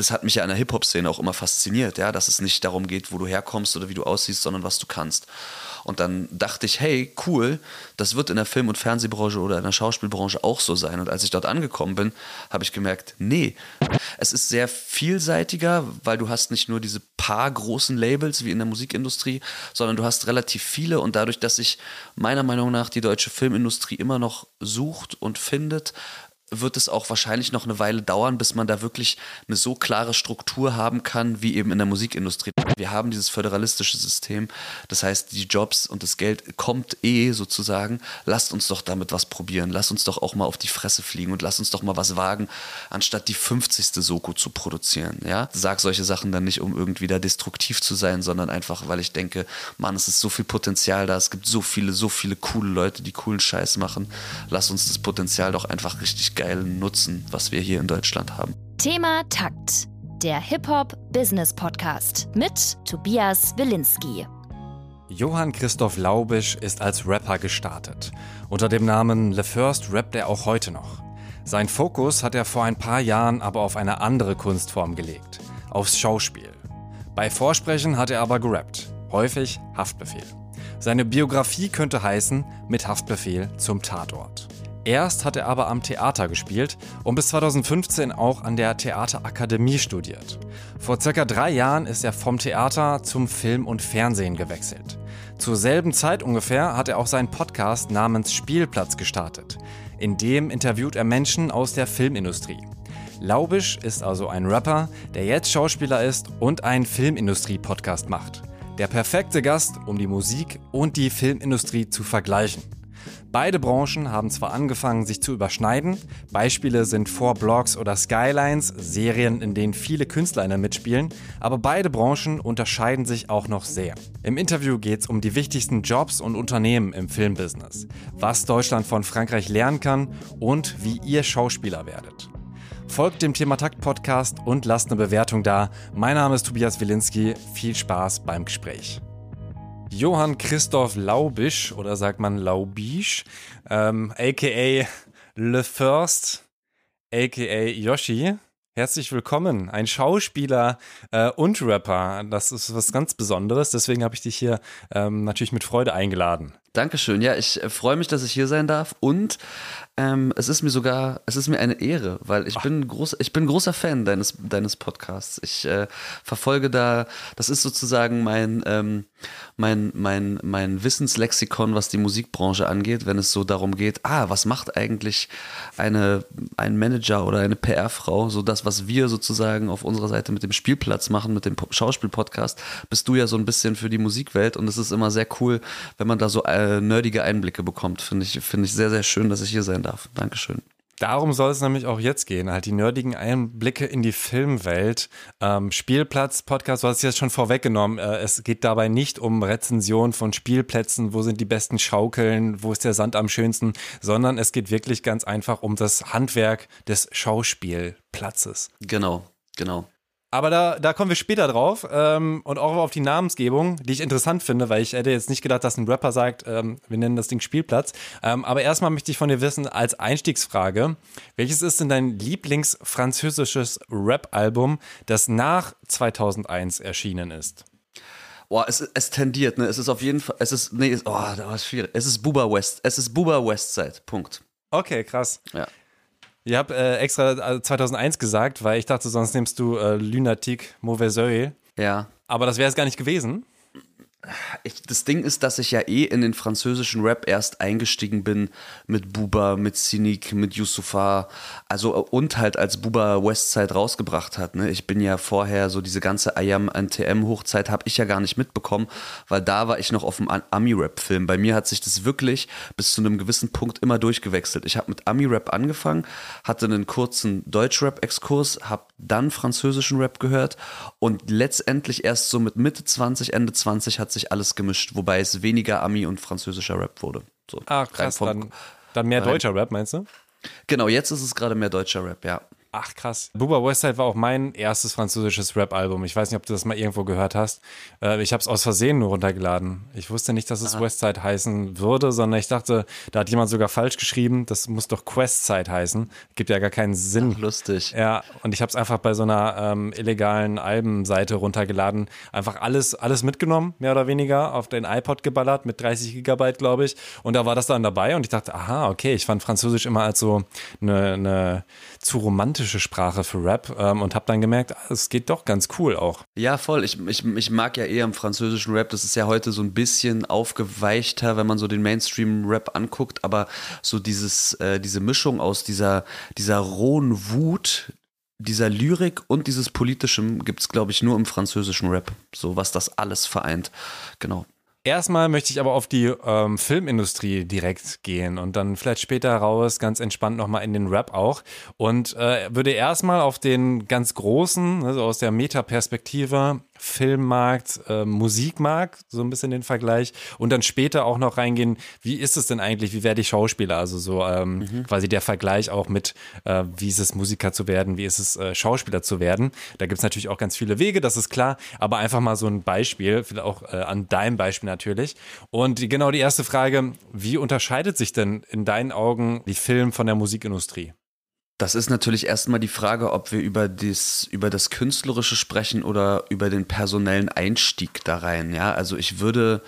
das hat mich ja an der Hip-Hop-Szene auch immer fasziniert, ja, dass es nicht darum geht, wo du herkommst oder wie du aussiehst, sondern was du kannst. Und dann dachte ich, hey, cool, das wird in der Film- und Fernsehbranche oder in der Schauspielbranche auch so sein. Und als ich dort angekommen bin, habe ich gemerkt, nee, es ist sehr vielseitiger, weil du hast nicht nur diese paar großen Labels wie in der Musikindustrie, sondern du hast relativ viele und dadurch, dass sich meiner Meinung nach die deutsche Filmindustrie immer noch sucht und findet, wird es auch wahrscheinlich noch eine Weile dauern, bis man da wirklich eine so klare Struktur haben kann, wie eben in der Musikindustrie. Wir haben dieses föderalistische System, das heißt, die Jobs und das Geld kommt eh sozusagen. Lasst uns doch damit was probieren. Lasst uns doch auch mal auf die Fresse fliegen und lasst uns doch mal was wagen, anstatt die 50. Soko zu produzieren. Ja? Sag solche Sachen dann nicht, um irgendwie da destruktiv zu sein, sondern einfach, weil ich denke, Mann, es ist so viel Potenzial da, es gibt so viele, so viele coole Leute, die coolen Scheiß machen. Lass uns das Potenzial doch einfach richtig geilen Nutzen, was wir hier in Deutschland haben. Thema Takt. Der Hip-Hop-Business-Podcast mit Tobias Wilinski. Johann Christoph Laubisch ist als Rapper gestartet. Unter dem Namen Le First rappt er auch heute noch. Sein Fokus hat er vor ein paar Jahren aber auf eine andere Kunstform gelegt, aufs Schauspiel. Bei Vorsprechen hat er aber gerappt, häufig Haftbefehl. Seine Biografie könnte heißen Mit Haftbefehl zum Tatort. Erst hat er aber am Theater gespielt und bis 2015 auch an der Theaterakademie studiert. Vor circa drei Jahren ist er vom Theater zum Film und Fernsehen gewechselt. Zur selben Zeit ungefähr hat er auch seinen Podcast namens Spielplatz gestartet. In dem interviewt er Menschen aus der Filmindustrie. Laubisch ist also ein Rapper, der jetzt Schauspieler ist und einen Filmindustrie-Podcast macht. Der perfekte Gast, um die Musik und die Filmindustrie zu vergleichen. Beide Branchen haben zwar angefangen, sich zu überschneiden. Beispiele sind Four Blocks oder Skylines, Serien, in denen viele KünstlerInnen mitspielen. Aber beide Branchen unterscheiden sich auch noch sehr. Im Interview geht es um die wichtigsten Jobs und Unternehmen im Filmbusiness, was Deutschland von Frankreich lernen kann und wie ihr Schauspieler werdet. Folgt dem Thema Takt Podcast und lasst eine Bewertung da. Mein Name ist Tobias Wilinski. Viel Spaß beim Gespräch. Johann Christoph Laubisch oder sagt man Laubisch, ähm, aka Le First, aka Yoshi. Herzlich willkommen, ein Schauspieler äh, und Rapper. Das ist was ganz Besonderes, deswegen habe ich dich hier ähm, natürlich mit Freude eingeladen. Dankeschön. Ja, ich äh, freue mich, dass ich hier sein darf und ähm, es ist mir sogar, es ist mir eine Ehre, weil ich Ach. bin groß, ich bin großer Fan deines deines Podcasts. Ich äh, verfolge da, das ist sozusagen mein ähm, mein mein mein Wissenslexikon, was die Musikbranche angeht, wenn es so darum geht, ah, was macht eigentlich eine ein Manager oder eine PR-Frau, so das, was wir sozusagen auf unserer Seite mit dem Spielplatz machen, mit dem Schauspiel-Podcast, bist du ja so ein bisschen für die Musikwelt und es ist immer sehr cool, wenn man da so äh, nerdige Einblicke bekommt. Finde ich, finde ich sehr, sehr schön, dass ich hier sein darf. Dankeschön. Darum soll es nämlich auch jetzt gehen, halt die nerdigen Einblicke in die Filmwelt. Ähm, Spielplatz, Podcast, du hast es jetzt schon vorweggenommen. Äh, es geht dabei nicht um Rezension von Spielplätzen, wo sind die besten Schaukeln, wo ist der Sand am schönsten, sondern es geht wirklich ganz einfach um das Handwerk des Schauspielplatzes. Genau, genau. Aber da, da kommen wir später drauf ähm, und auch auf die Namensgebung, die ich interessant finde, weil ich hätte jetzt nicht gedacht, dass ein Rapper sagt, ähm, wir nennen das Ding Spielplatz. Ähm, aber erstmal möchte ich von dir wissen, als Einstiegsfrage, welches ist denn dein Lieblingsfranzösisches Rap-Album, das nach 2001 erschienen ist? Boah, es, es tendiert, ne? Es ist auf jeden Fall, es ist, nee, oh, da war es schwierig. Es ist Buba West, es ist Buba Westside, Punkt. Okay, krass. Ja. Ihr habt äh, extra 2001 äh, gesagt, weil ich dachte, sonst nimmst du äh, Lunatic Mauvais Oeil. Ja. Aber das wäre es gar nicht gewesen ich, das Ding ist, dass ich ja eh in den französischen Rap erst eingestiegen bin mit Buba, mit Cynic, mit Yusufa, also und halt als Buba Westside rausgebracht hat. Ne? Ich bin ja vorher so diese ganze IAM NTM Hochzeit habe ich ja gar nicht mitbekommen, weil da war ich noch auf dem Ami-Rap-Film. Bei mir hat sich das wirklich bis zu einem gewissen Punkt immer durchgewechselt. Ich habe mit Ami-Rap angefangen, hatte einen kurzen Deutsch-Rap-Exkurs, habe dann französischen Rap gehört und letztendlich erst so mit Mitte 20, Ende 20 hat sich alles gemischt, wobei es weniger Ami und französischer Rap wurde. So, Ach krass, dann, dann mehr deutscher Rap, meinst du? Genau, jetzt ist es gerade mehr deutscher Rap, ja. Ach krass. Booba Westside war auch mein erstes französisches Rap-Album. Ich weiß nicht, ob du das mal irgendwo gehört hast. Äh, ich habe es aus Versehen nur runtergeladen. Ich wusste nicht, dass es Aha. Westside heißen würde, sondern ich dachte, da hat jemand sogar falsch geschrieben. Das muss doch Questside heißen. Gibt ja gar keinen Sinn. Ach, lustig. Ja, und ich habe es einfach bei so einer ähm, illegalen Albenseite runtergeladen. Einfach alles, alles mitgenommen, mehr oder weniger, auf den iPod geballert mit 30 Gigabyte, glaube ich. Und da war das dann dabei und ich dachte, aha, okay, ich fand Französisch immer als so eine, eine zu romantische Sprache für Rap ähm, und habe dann gemerkt, ah, es geht doch ganz cool auch. Ja, voll. Ich, ich, ich mag ja eher im französischen Rap, das ist ja heute so ein bisschen aufgeweichter, wenn man so den Mainstream-Rap anguckt, aber so dieses, äh, diese Mischung aus dieser, dieser rohen Wut, dieser Lyrik und dieses Politischem gibt es, glaube ich, nur im französischen Rap. So was das alles vereint. Genau. Erstmal möchte ich aber auf die ähm, Filmindustrie direkt gehen und dann vielleicht später raus, ganz entspannt nochmal in den Rap auch. Und äh, würde erstmal auf den ganz großen, also aus der Metaperspektive, Filmmarkt, äh, Musikmarkt, so ein bisschen den Vergleich. Und dann später auch noch reingehen, wie ist es denn eigentlich, wie werde ich Schauspieler? Also so ähm, mhm. quasi der Vergleich auch mit, äh, wie ist es Musiker zu werden, wie ist es äh, Schauspieler zu werden. Da gibt es natürlich auch ganz viele Wege, das ist klar, aber einfach mal so ein Beispiel, vielleicht auch äh, an deinem Beispiel natürlich. Und die, genau die erste Frage, wie unterscheidet sich denn in deinen Augen die Film von der Musikindustrie? Das ist natürlich erstmal die Frage, ob wir über das, über das Künstlerische sprechen oder über den personellen Einstieg da rein. Ja, also ich würde,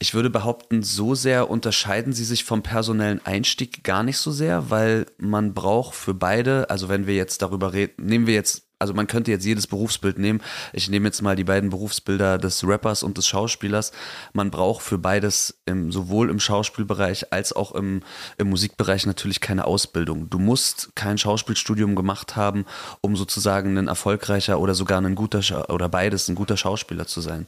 ich würde behaupten, so sehr unterscheiden sie sich vom personellen Einstieg gar nicht so sehr, weil man braucht für beide, also wenn wir jetzt darüber reden, nehmen wir jetzt also man könnte jetzt jedes Berufsbild nehmen. Ich nehme jetzt mal die beiden Berufsbilder des Rappers und des Schauspielers. Man braucht für beides im, sowohl im Schauspielbereich als auch im, im Musikbereich natürlich keine Ausbildung. Du musst kein Schauspielstudium gemacht haben, um sozusagen ein erfolgreicher oder sogar ein guter Scha oder beides ein guter Schauspieler zu sein.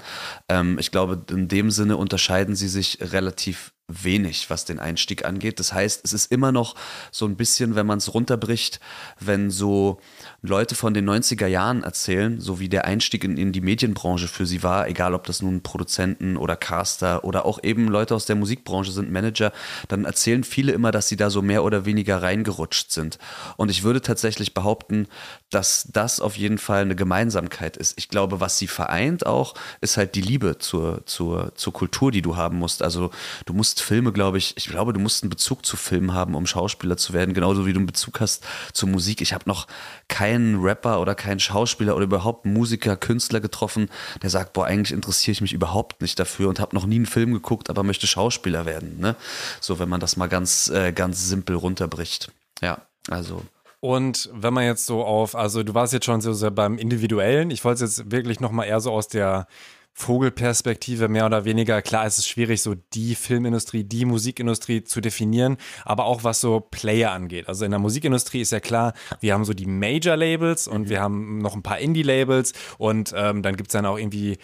Ähm, ich glaube, in dem Sinne unterscheiden sie sich relativ wenig, was den Einstieg angeht. Das heißt, es ist immer noch so ein bisschen, wenn man es runterbricht, wenn so Leute von den 90er Jahren erzählen, so wie der Einstieg in, in die Medienbranche für sie war, egal ob das nun Produzenten oder Caster oder auch eben Leute aus der Musikbranche sind, Manager, dann erzählen viele immer, dass sie da so mehr oder weniger reingerutscht sind. Und ich würde tatsächlich behaupten, dass das auf jeden Fall eine Gemeinsamkeit ist. Ich glaube, was sie vereint auch, ist halt die Liebe zur, zur, zur Kultur, die du haben musst. Also du musst Filme, glaube ich, ich glaube, du musst einen Bezug zu Filmen haben, um Schauspieler zu werden, genauso wie du einen Bezug hast zur Musik. Ich habe noch keinen Rapper oder keinen Schauspieler oder überhaupt Musiker, Künstler getroffen, der sagt, boah, eigentlich interessiere ich mich überhaupt nicht dafür und habe noch nie einen Film geguckt, aber möchte Schauspieler werden. Ne? So, wenn man das mal ganz, äh, ganz simpel runterbricht. Ja, also und wenn man jetzt so auf, also du warst jetzt schon so sehr beim Individuellen, ich wollte es jetzt wirklich nochmal eher so aus der Vogelperspektive mehr oder weniger. Klar, es ist schwierig, so die Filmindustrie, die Musikindustrie zu definieren, aber auch was so Player angeht. Also in der Musikindustrie ist ja klar, wir haben so die Major-Labels und wir haben noch ein paar Indie-Labels und ähm, dann gibt's dann auch irgendwie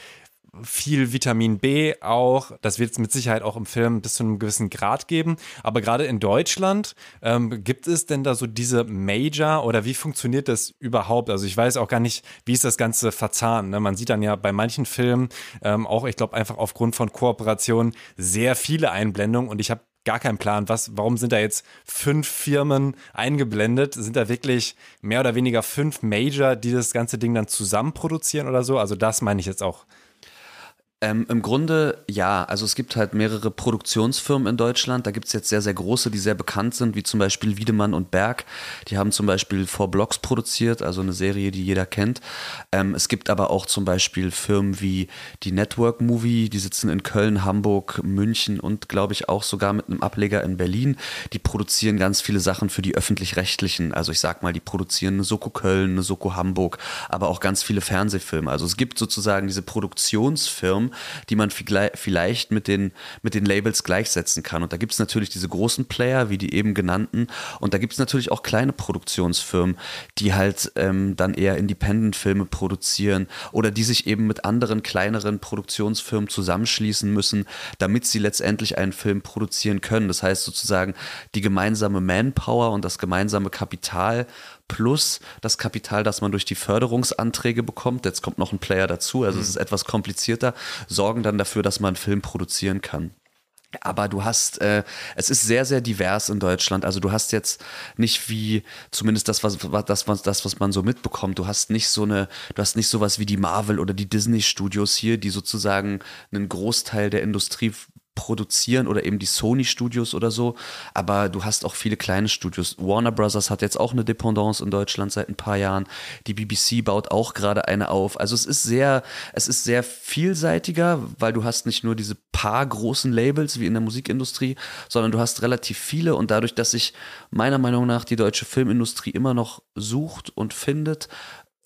viel Vitamin B auch. Das wird es mit Sicherheit auch im Film bis zu einem gewissen Grad geben. Aber gerade in Deutschland, ähm, gibt es denn da so diese Major oder wie funktioniert das überhaupt? Also ich weiß auch gar nicht, wie ist das Ganze verzahnt. Ne? Man sieht dann ja bei manchen Filmen ähm, auch, ich glaube, einfach aufgrund von Kooperationen sehr viele Einblendungen und ich habe gar keinen Plan, was, warum sind da jetzt fünf Firmen eingeblendet? Sind da wirklich mehr oder weniger fünf Major, die das ganze Ding dann zusammen produzieren oder so? Also das meine ich jetzt auch ähm, Im Grunde ja. Also es gibt halt mehrere Produktionsfirmen in Deutschland. Da gibt es jetzt sehr, sehr große, die sehr bekannt sind, wie zum Beispiel Wiedemann und Berg. Die haben zum Beispiel Four Blocks produziert, also eine Serie, die jeder kennt. Ähm, es gibt aber auch zum Beispiel Firmen wie die Network Movie, die sitzen in Köln, Hamburg, München und glaube ich auch sogar mit einem Ableger in Berlin. Die produzieren ganz viele Sachen für die öffentlich-rechtlichen. Also ich sag mal, die produzieren eine Soko Köln, eine Soko Hamburg, aber auch ganz viele Fernsehfilme. Also es gibt sozusagen diese Produktionsfirmen, die man vielleicht mit den, mit den Labels gleichsetzen kann. Und da gibt es natürlich diese großen Player, wie die eben genannten. Und da gibt es natürlich auch kleine Produktionsfirmen, die halt ähm, dann eher Independent-Filme produzieren oder die sich eben mit anderen kleineren Produktionsfirmen zusammenschließen müssen, damit sie letztendlich einen Film produzieren können. Das heißt sozusagen die gemeinsame Manpower und das gemeinsame Kapital plus das Kapital, das man durch die Förderungsanträge bekommt, jetzt kommt noch ein Player dazu, also mhm. es ist etwas komplizierter, sorgen dann dafür, dass man einen Film produzieren kann. Aber du hast, äh, es ist sehr, sehr divers in Deutschland. Also du hast jetzt nicht wie, zumindest das, was, das, was, das, was man so mitbekommt, du hast nicht so eine, du hast nicht sowas wie die Marvel oder die Disney-Studios hier, die sozusagen einen Großteil der Industrie produzieren oder eben die Sony Studios oder so. Aber du hast auch viele kleine Studios. Warner Brothers hat jetzt auch eine Dependance in Deutschland seit ein paar Jahren. Die BBC baut auch gerade eine auf. Also es ist sehr, es ist sehr vielseitiger, weil du hast nicht nur diese paar großen Labels wie in der Musikindustrie, sondern du hast relativ viele und dadurch, dass sich meiner Meinung nach die deutsche Filmindustrie immer noch sucht und findet,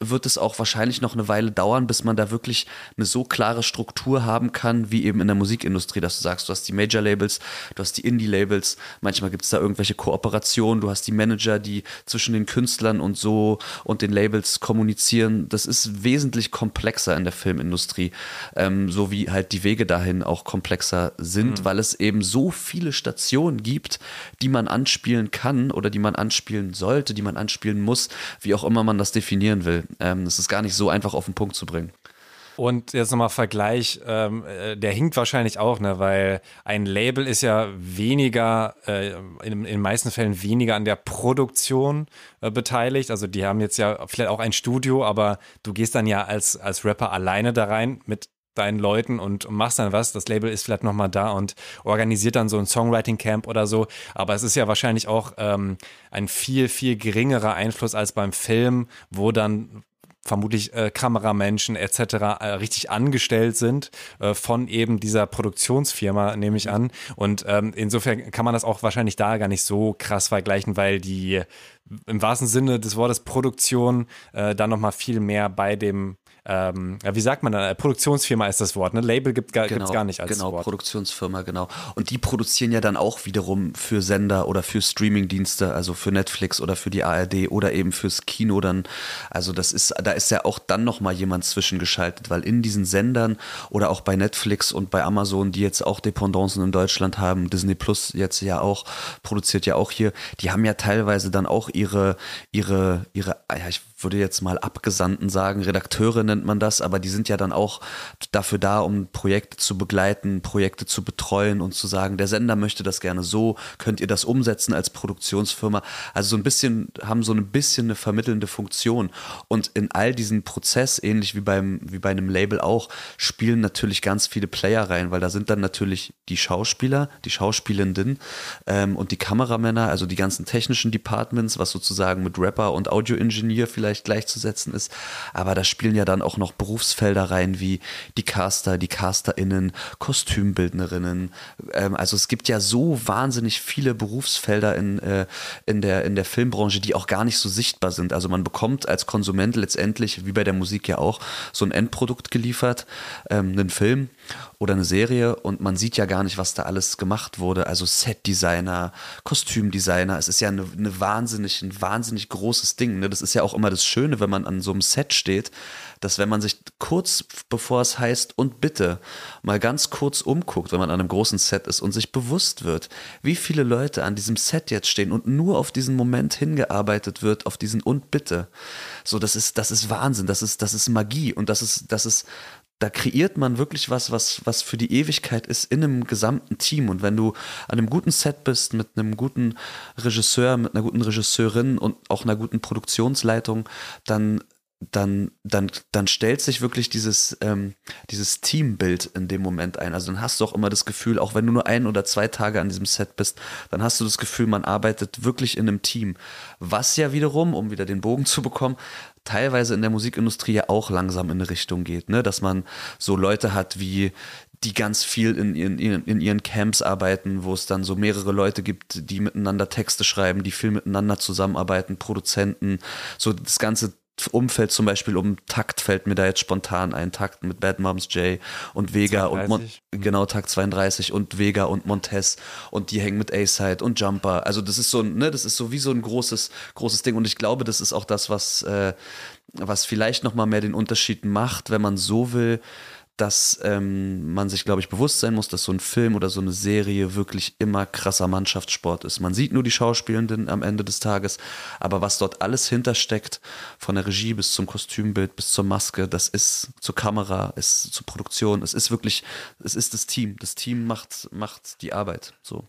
wird es auch wahrscheinlich noch eine Weile dauern, bis man da wirklich eine so klare Struktur haben kann, wie eben in der Musikindustrie, dass du sagst, du hast die Major-Labels, du hast die Indie-Labels, manchmal gibt es da irgendwelche Kooperationen, du hast die Manager, die zwischen den Künstlern und so und den Labels kommunizieren. Das ist wesentlich komplexer in der Filmindustrie, ähm, so wie halt die Wege dahin auch komplexer sind, mhm. weil es eben so viele Stationen gibt, die man anspielen kann oder die man anspielen sollte, die man anspielen muss, wie auch immer man das definieren will. Ähm, das ist gar nicht so einfach auf den Punkt zu bringen. Und jetzt nochmal Vergleich, ähm, äh, der hinkt wahrscheinlich auch, ne, weil ein Label ist ja weniger, äh, in, in den meisten Fällen weniger an der Produktion äh, beteiligt. Also die haben jetzt ja vielleicht auch ein Studio, aber du gehst dann ja als, als Rapper alleine da rein mit deinen Leuten und, machst dann was. Das Label ist vielleicht nochmal da und organisiert dann so ein Songwriting-Camp oder so. Aber es ist ja wahrscheinlich auch ähm, ein viel, viel geringerer Einfluss als beim Film, wo dann vermutlich äh, Kameramenschen etc. Äh, richtig angestellt sind äh, von eben dieser Produktionsfirma, nehme ich an. Und ähm, insofern kann man das auch wahrscheinlich da gar nicht so krass vergleichen, weil die im wahrsten Sinne des Wortes Produktion äh, dann nochmal viel mehr bei dem ähm, wie sagt man dann? Produktionsfirma ist das Wort, ne? Label gibt es genau, gar nicht als genau, Wort. Genau, Produktionsfirma, genau. Und die produzieren ja dann auch wiederum für Sender oder für Streamingdienste, also für Netflix oder für die ARD oder eben fürs Kino dann. Also das ist, da ist ja auch dann nochmal jemand zwischengeschaltet, weil in diesen Sendern oder auch bei Netflix und bei Amazon, die jetzt auch Dependancen in Deutschland haben, Disney Plus jetzt ja auch, produziert ja auch hier, die haben ja teilweise dann auch ihre, ihre, ihre, ja, ich würde jetzt mal Abgesandten sagen, Redakteure nennt man das, aber die sind ja dann auch dafür da, um Projekte zu begleiten, Projekte zu betreuen und zu sagen, der Sender möchte das gerne so, könnt ihr das umsetzen als Produktionsfirma. Also so ein bisschen, haben so ein bisschen eine vermittelnde Funktion. Und in all diesen Prozess, ähnlich wie beim, wie bei einem Label auch, spielen natürlich ganz viele Player rein, weil da sind dann natürlich die Schauspieler, die Schauspielenden ähm, und die Kameramänner, also die ganzen technischen Departments, was sozusagen mit Rapper und Audioingenieur vielleicht vielleicht gleichzusetzen ist. Aber da spielen ja dann auch noch Berufsfelder rein wie die Caster, die CasterInnen, Kostümbildnerinnen. Ähm, also es gibt ja so wahnsinnig viele Berufsfelder in, äh, in, der, in der Filmbranche, die auch gar nicht so sichtbar sind. Also man bekommt als Konsument letztendlich, wie bei der Musik ja auch, so ein Endprodukt geliefert, ähm, einen Film oder eine Serie und man sieht ja gar nicht, was da alles gemacht wurde. Also Setdesigner, Kostümdesigner. Es ist ja eine, eine wahnsinnig, ein wahnsinnig großes Ding. Ne? Das ist ja auch immer das Schöne, wenn man an so einem Set steht, dass wenn man sich kurz bevor es heißt und bitte mal ganz kurz umguckt, wenn man an einem großen Set ist und sich bewusst wird, wie viele Leute an diesem Set jetzt stehen und nur auf diesen Moment hingearbeitet wird, auf diesen und bitte. So, das ist, das ist Wahnsinn, das ist, das ist Magie und das ist, das ist da kreiert man wirklich was, was, was für die Ewigkeit ist in einem gesamten Team. Und wenn du an einem guten Set bist, mit einem guten Regisseur, mit einer guten Regisseurin und auch einer guten Produktionsleitung, dann dann, dann, dann stellt sich wirklich dieses, ähm, dieses Teambild in dem Moment ein. Also dann hast du auch immer das Gefühl, auch wenn du nur ein oder zwei Tage an diesem Set bist, dann hast du das Gefühl, man arbeitet wirklich in einem Team. Was ja wiederum, um wieder den Bogen zu bekommen, teilweise in der Musikindustrie ja auch langsam in eine Richtung geht, ne? dass man so Leute hat wie die ganz viel in ihren, in ihren Camps arbeiten, wo es dann so mehrere Leute gibt, die miteinander Texte schreiben, die viel miteinander zusammenarbeiten, Produzenten, so das ganze Umfeld zum Beispiel um Takt fällt mir da jetzt spontan ein. Takt mit Bad Moms J und Vega 32. und Mon mhm. genau Takt 32 und Vega und Montez und die hängen mit A-Side und Jumper. Also das ist so ein, ne, das ist so wie so ein großes, großes Ding und ich glaube, das ist auch das, was, äh, was vielleicht nochmal mehr den Unterschied macht, wenn man so will, dass ähm, man sich, glaube ich, bewusst sein muss, dass so ein Film oder so eine Serie wirklich immer krasser Mannschaftssport ist. Man sieht nur die Schauspielenden am Ende des Tages, aber was dort alles hintersteckt, von der Regie bis zum Kostümbild, bis zur Maske, das ist zur Kamera, ist zur Produktion, es ist wirklich, es ist das Team. Das Team macht, macht die Arbeit. So.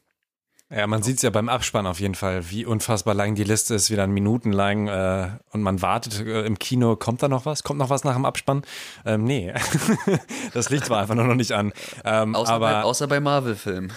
Ja, man sieht es ja beim Abspann auf jeden Fall, wie unfassbar lang die Liste ist, wieder Minuten lang äh, und man wartet äh, im Kino, kommt da noch was? Kommt noch was nach dem Abspann? Ähm, nee, das Licht war einfach nur noch nicht an. Ähm, außer, aber, bei, außer bei Marvel-Filmen.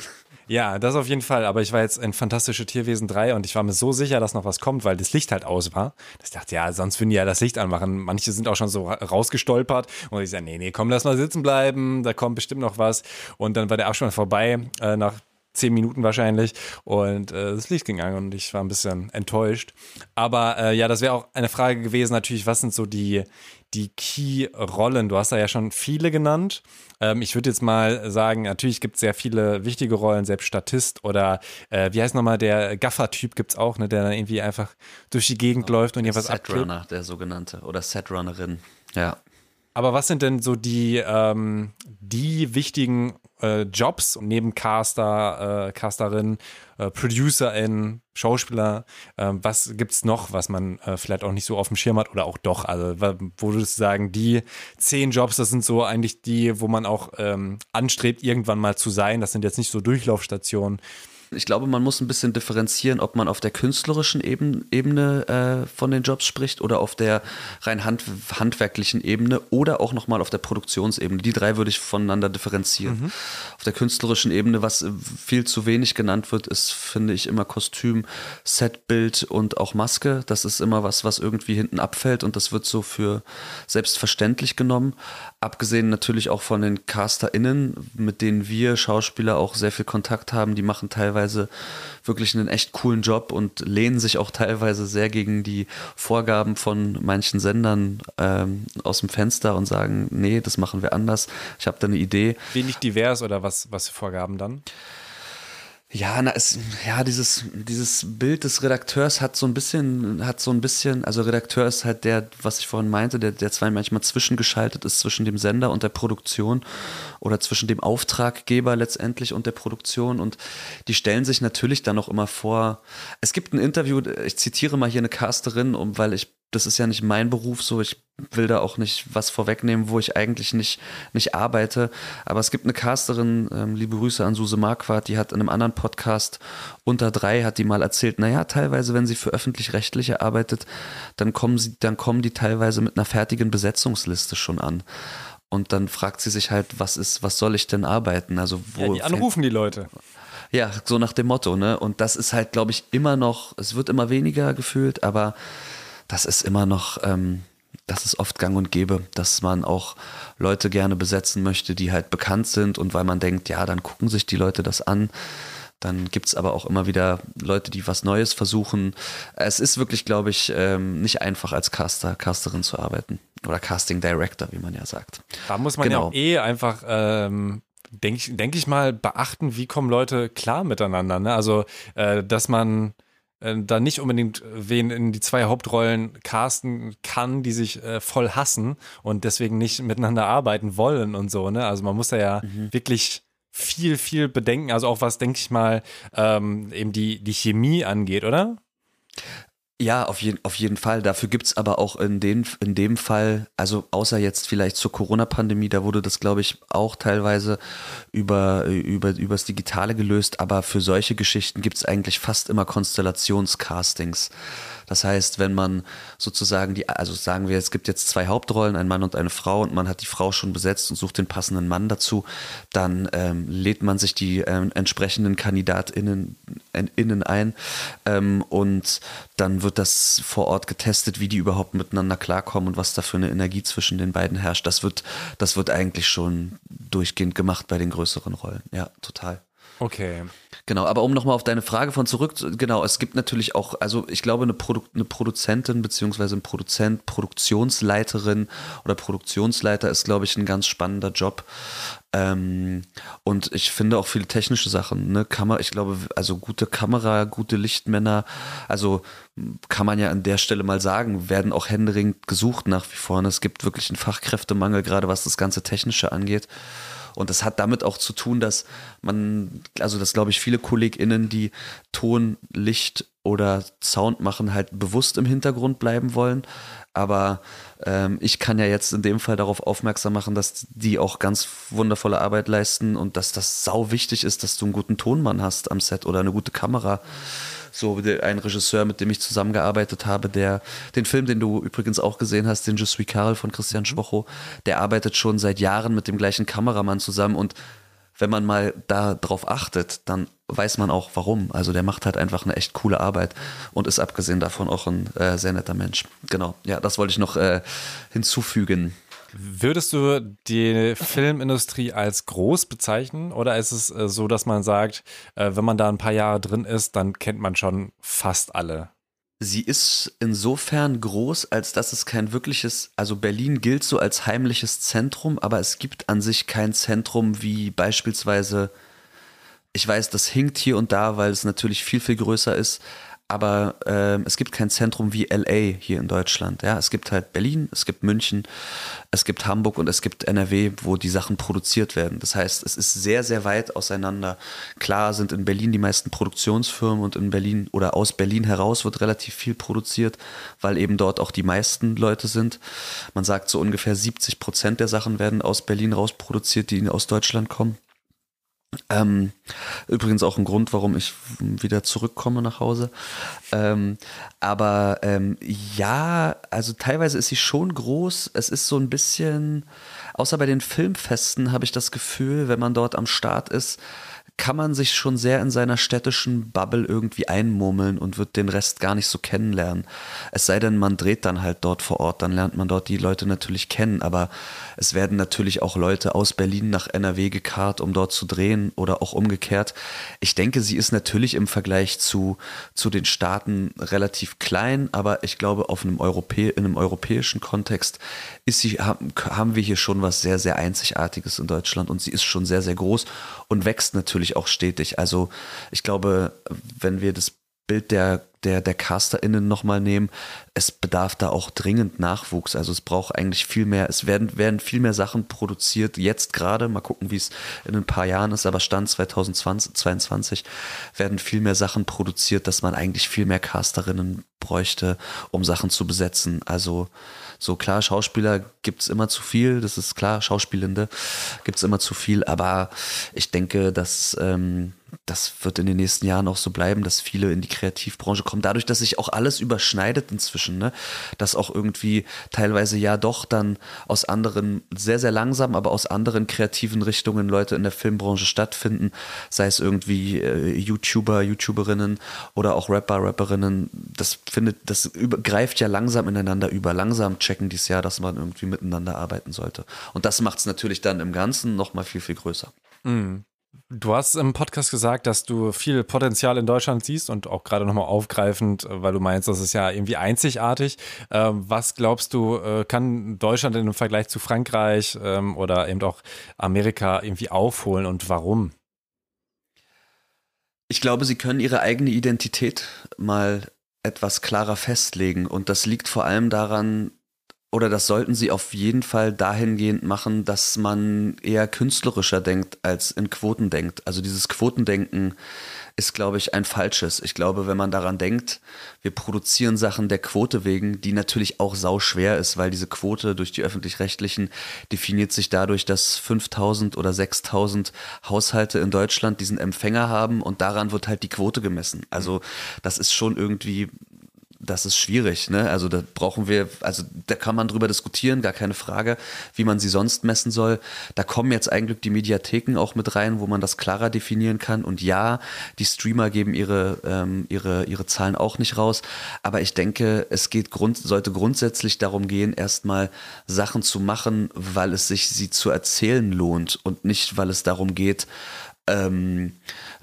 Ja, das auf jeden Fall. Aber ich war jetzt in Fantastische Tierwesen 3 und ich war mir so sicher, dass noch was kommt, weil das Licht halt aus war. Dass ich dachte, ja, sonst würden die ja das Licht anmachen. Manche sind auch schon so rausgestolpert und ich sage, nee, nee, komm, lass mal sitzen bleiben, da kommt bestimmt noch was. Und dann war der Abspann vorbei, äh, nach zehn Minuten wahrscheinlich und äh, das Licht ging an und ich war ein bisschen enttäuscht. Aber äh, ja, das wäre auch eine Frage gewesen natürlich, was sind so die, die Key-Rollen? Du hast da ja schon viele genannt. Ähm, ich würde jetzt mal sagen, natürlich gibt es sehr viele wichtige Rollen, selbst Statist oder äh, wie heißt nochmal der Gaffer-Typ gibt es auch, ne, der dann irgendwie einfach durch die Gegend oh, läuft und hier was abklebt. Setrunner, der sogenannte oder Setrunnerin, ja. Aber was sind denn so die, ähm, die wichtigen äh, Jobs neben Caster, äh, Casterin, äh, Producerin, Schauspieler? Äh, was gibt's noch, was man äh, vielleicht auch nicht so auf dem Schirm hat oder auch doch? Also, wo würdest du sagen, die zehn Jobs, das sind so eigentlich die, wo man auch ähm, anstrebt, irgendwann mal zu sein. Das sind jetzt nicht so Durchlaufstationen. Ich glaube, man muss ein bisschen differenzieren, ob man auf der künstlerischen Ebene, äh, von den Jobs spricht oder auf der rein hand, handwerklichen Ebene oder auch nochmal auf der Produktionsebene. Die drei würde ich voneinander differenzieren. Mhm. Auf der künstlerischen Ebene, was viel zu wenig genannt wird, ist, finde ich, immer Kostüm, Setbild und auch Maske. Das ist immer was, was irgendwie hinten abfällt und das wird so für selbstverständlich genommen. Abgesehen natürlich auch von den CasterInnen, mit denen wir Schauspieler auch sehr viel Kontakt haben, die machen teilweise wirklich einen echt coolen Job und lehnen sich auch teilweise sehr gegen die Vorgaben von manchen Sendern ähm, aus dem Fenster und sagen, nee, das machen wir anders. Ich habe da eine Idee. Wenig divers oder was, was für Vorgaben dann? Ja, na, es, ja, dieses, dieses Bild des Redakteurs hat so ein bisschen, hat so ein bisschen, also Redakteur ist halt der, was ich vorhin meinte, der, der zwar manchmal zwischengeschaltet ist zwischen dem Sender und der Produktion oder zwischen dem Auftraggeber letztendlich und der Produktion und die stellen sich natürlich dann auch immer vor. Es gibt ein Interview, ich zitiere mal hier eine Casterin, um, weil ich das ist ja nicht mein Beruf, so ich will da auch nicht was vorwegnehmen, wo ich eigentlich nicht, nicht arbeite. Aber es gibt eine Casterin, ähm, liebe Grüße an Suse Marquardt, die hat in einem anderen Podcast unter drei hat die mal erzählt, naja, teilweise, wenn sie für öffentlich-rechtliche arbeitet, dann kommen sie, dann kommen die teilweise mit einer fertigen Besetzungsliste schon an. Und dann fragt sie sich halt, was ist, was soll ich denn arbeiten? Also wo ja, die anrufen die Leute. Ja, so nach dem Motto, ne? Und das ist halt, glaube ich, immer noch, es wird immer weniger gefühlt, aber das ist immer noch, ähm, das ist oft gang und gäbe, dass man auch Leute gerne besetzen möchte, die halt bekannt sind und weil man denkt, ja, dann gucken sich die Leute das an. Dann gibt es aber auch immer wieder Leute, die was Neues versuchen. Es ist wirklich, glaube ich, ähm, nicht einfach als Caster, Casterin zu arbeiten. Oder Casting Director, wie man ja sagt. Da muss man genau. ja auch eh einfach ähm, denke ich, denk ich mal, beachten, wie kommen Leute klar miteinander. Ne? Also, äh, dass man äh, da nicht unbedingt wen in die zwei Hauptrollen casten kann, die sich äh, voll hassen und deswegen nicht miteinander arbeiten wollen und so, ne? Also man muss da ja mhm. wirklich viel, viel bedenken, also auch was, denke ich mal, ähm, eben die, die Chemie angeht, oder? Ja, auf, je, auf jeden Fall. Dafür gibt es aber auch in, den, in dem Fall, also außer jetzt vielleicht zur Corona-Pandemie, da wurde das, glaube ich, auch teilweise über, über, übers Digitale gelöst, aber für solche Geschichten gibt es eigentlich fast immer Konstellationscastings. Das heißt, wenn man sozusagen die, also sagen wir, es gibt jetzt zwei Hauptrollen, ein Mann und eine Frau, und man hat die Frau schon besetzt und sucht den passenden Mann dazu, dann ähm, lädt man sich die ähm, entsprechenden KandidatInnen innen ein ähm, und dann wird das vor Ort getestet, wie die überhaupt miteinander klarkommen und was da für eine Energie zwischen den beiden herrscht. Das wird, das wird eigentlich schon durchgehend gemacht bei den größeren Rollen. Ja, total. Okay. Genau, aber um nochmal auf deine Frage von zurück, genau, es gibt natürlich auch, also ich glaube, eine, Produ eine Produzentin beziehungsweise ein Produzent, Produktionsleiterin oder Produktionsleiter ist, glaube ich, ein ganz spannender Job. Ähm, und ich finde auch viele technische Sachen, ne, Kamera, ich glaube, also gute Kamera, gute Lichtmänner, also kann man ja an der Stelle mal sagen, werden auch händeringend gesucht nach wie vor. Und es gibt wirklich einen Fachkräftemangel, gerade was das ganze Technische angeht. Und das hat damit auch zu tun, dass man, also dass glaube ich viele KollegInnen, die Ton, Licht oder Sound machen, halt bewusst im Hintergrund bleiben wollen. Aber ähm, ich kann ja jetzt in dem Fall darauf aufmerksam machen, dass die auch ganz wundervolle Arbeit leisten und dass das sau wichtig ist, dass du einen guten Tonmann hast am Set oder eine gute Kamera. So ein Regisseur, mit dem ich zusammengearbeitet habe, der den Film, den du übrigens auch gesehen hast, den Je suis Karl von Christian. Schwocho, der arbeitet schon seit Jahren mit dem gleichen Kameramann zusammen und wenn man mal da drauf achtet, dann weiß man auch warum. Also der macht halt einfach eine echt coole Arbeit und ist abgesehen davon auch ein äh, sehr netter Mensch. Genau, ja, das wollte ich noch äh, hinzufügen. Würdest du die Filmindustrie als groß bezeichnen oder ist es äh, so, dass man sagt, äh, wenn man da ein paar Jahre drin ist, dann kennt man schon fast alle? Sie ist insofern groß, als dass es kein wirkliches, also Berlin gilt so als heimliches Zentrum, aber es gibt an sich kein Zentrum wie beispielsweise, ich weiß, das hinkt hier und da, weil es natürlich viel, viel größer ist, aber äh, es gibt kein Zentrum wie LA hier in Deutschland. Ja, es gibt halt Berlin, es gibt München, es gibt Hamburg und es gibt NRW, wo die Sachen produziert werden. Das heißt, es ist sehr, sehr weit auseinander. Klar sind in Berlin die meisten Produktionsfirmen und in Berlin oder aus Berlin heraus wird relativ viel produziert, weil eben dort auch die meisten Leute sind. Man sagt so ungefähr 70 Prozent der Sachen werden aus Berlin raus produziert, die aus Deutschland kommen. Ähm, übrigens auch ein Grund, warum ich wieder zurückkomme nach Hause. Ähm, aber ähm, ja, also teilweise ist sie schon groß. Es ist so ein bisschen, außer bei den Filmfesten habe ich das Gefühl, wenn man dort am Start ist, kann man sich schon sehr in seiner städtischen Bubble irgendwie einmurmeln und wird den Rest gar nicht so kennenlernen. Es sei denn, man dreht dann halt dort vor Ort, dann lernt man dort die Leute natürlich kennen, aber es werden natürlich auch Leute aus Berlin nach NRW gekarrt, um dort zu drehen oder auch umgekehrt. Ich denke, sie ist natürlich im Vergleich zu, zu den Staaten relativ klein, aber ich glaube, auf einem Europä in einem europäischen Kontext ist sie, haben wir hier schon was sehr, sehr Einzigartiges in Deutschland und sie ist schon sehr, sehr groß und wächst natürlich auch stetig. Also ich glaube, wenn wir das Bild der, der, der CasterInnen nochmal nehmen, es bedarf da auch dringend Nachwuchs. Also es braucht eigentlich viel mehr, es werden, werden viel mehr Sachen produziert, jetzt gerade, mal gucken, wie es in ein paar Jahren ist, aber Stand 2022 werden viel mehr Sachen produziert, dass man eigentlich viel mehr CasterInnen bräuchte, um Sachen zu besetzen. Also so klar, Schauspieler gibt es immer zu viel, das ist klar, Schauspielende gibt es immer zu viel, aber ich denke, dass ähm, das wird in den nächsten Jahren auch so bleiben, dass viele in die Kreativbranche kommen. Dadurch, dass sich auch alles überschneidet inzwischen, ne? dass auch irgendwie teilweise ja doch dann aus anderen, sehr, sehr langsam, aber aus anderen kreativen Richtungen Leute in der Filmbranche stattfinden, sei es irgendwie äh, YouTuber, YouTuberinnen oder auch Rapper, Rapperinnen. Das findet, das über, greift ja langsam ineinander über. Langsam checken dies Jahr, dass man irgendwie miteinander arbeiten sollte. Und das macht es natürlich dann im Ganzen nochmal viel, viel größer. Mhm. Du hast im Podcast gesagt, dass du viel Potenzial in Deutschland siehst und auch gerade nochmal aufgreifend, weil du meinst, das ist ja irgendwie einzigartig. Ähm, was glaubst du, äh, kann Deutschland im Vergleich zu Frankreich ähm, oder eben auch Amerika irgendwie aufholen und warum? Ich glaube, sie können ihre eigene Identität mal etwas klarer festlegen und das liegt vor allem daran, oder das sollten sie auf jeden Fall dahingehend machen, dass man eher künstlerischer denkt als in Quoten denkt. Also dieses Quotendenken ist, glaube ich, ein falsches. Ich glaube, wenn man daran denkt, wir produzieren Sachen der Quote wegen, die natürlich auch sau schwer ist, weil diese Quote durch die öffentlich-rechtlichen definiert sich dadurch, dass 5000 oder 6000 Haushalte in Deutschland diesen Empfänger haben und daran wird halt die Quote gemessen. Also das ist schon irgendwie das ist schwierig, ne? Also da brauchen wir, also da kann man drüber diskutieren, gar keine Frage, wie man sie sonst messen soll. Da kommen jetzt eigentlich die Mediatheken auch mit rein, wo man das klarer definieren kann. Und ja, die Streamer geben ihre, ähm, ihre, ihre Zahlen auch nicht raus. Aber ich denke, es geht grund, sollte grundsätzlich darum gehen, erstmal Sachen zu machen, weil es sich sie zu erzählen lohnt und nicht, weil es darum geht, ähm,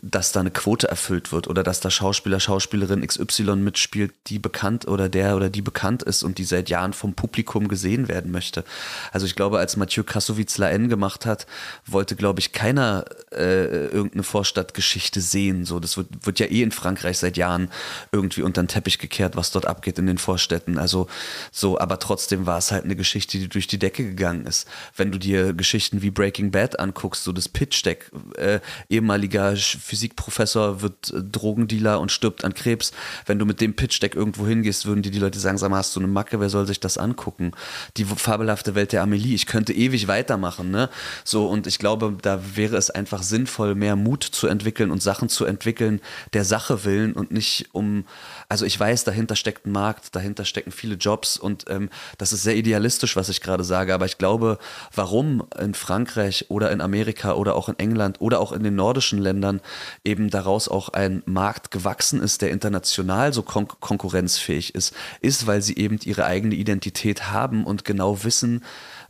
dass da eine Quote erfüllt wird oder dass da Schauspieler, Schauspielerin XY mitspielt, die bekannt oder der oder die bekannt ist und die seit Jahren vom Publikum gesehen werden möchte. Also ich glaube, als Mathieu Kassowitz La N gemacht hat, wollte, glaube ich, keiner äh, irgendeine Vorstadtgeschichte sehen. So, das wird, wird ja eh in Frankreich seit Jahren irgendwie unter den Teppich gekehrt, was dort abgeht in den Vorstädten. Also so, aber trotzdem war es halt eine Geschichte, die durch die Decke gegangen ist. Wenn du dir Geschichten wie Breaking Bad anguckst, so das Pitch Deck, äh, ehemaliger Physikprofessor wird äh, Drogendealer und stirbt an Krebs. Wenn du mit dem Pitch-Deck irgendwo hingehst, würden dir die Leute sagen, sag mal, hast du eine Macke, wer soll sich das angucken? Die fabelhafte Welt der Amelie, ich könnte ewig weitermachen, ne? So, und ich glaube, da wäre es einfach sinnvoll, mehr Mut zu entwickeln und Sachen zu entwickeln, der Sache willen und nicht um, also ich weiß, dahinter steckt ein Markt, dahinter stecken viele Jobs und ähm, das ist sehr idealistisch, was ich gerade sage, aber ich glaube, warum in Frankreich oder in Amerika oder auch in England oder auch in den nordischen Ländern eben daraus auch ein Markt gewachsen ist, der international so kon konkurrenzfähig ist, ist, weil sie eben ihre eigene Identität haben und genau wissen,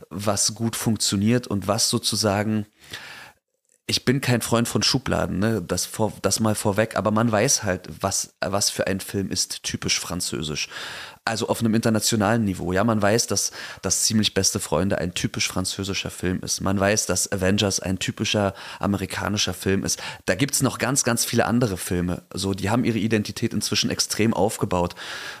was gut funktioniert und was sozusagen ich bin kein Freund von Schubladen, ne? das, vor, das mal vorweg, aber man weiß halt, was, was für ein Film ist typisch französisch also auf einem internationalen Niveau. Ja, man weiß, dass das ziemlich beste Freunde ein typisch französischer Film ist. Man weiß, dass Avengers ein typischer amerikanischer Film ist. Da gibt's noch ganz, ganz viele andere Filme. So, die haben ihre Identität inzwischen extrem aufgebaut.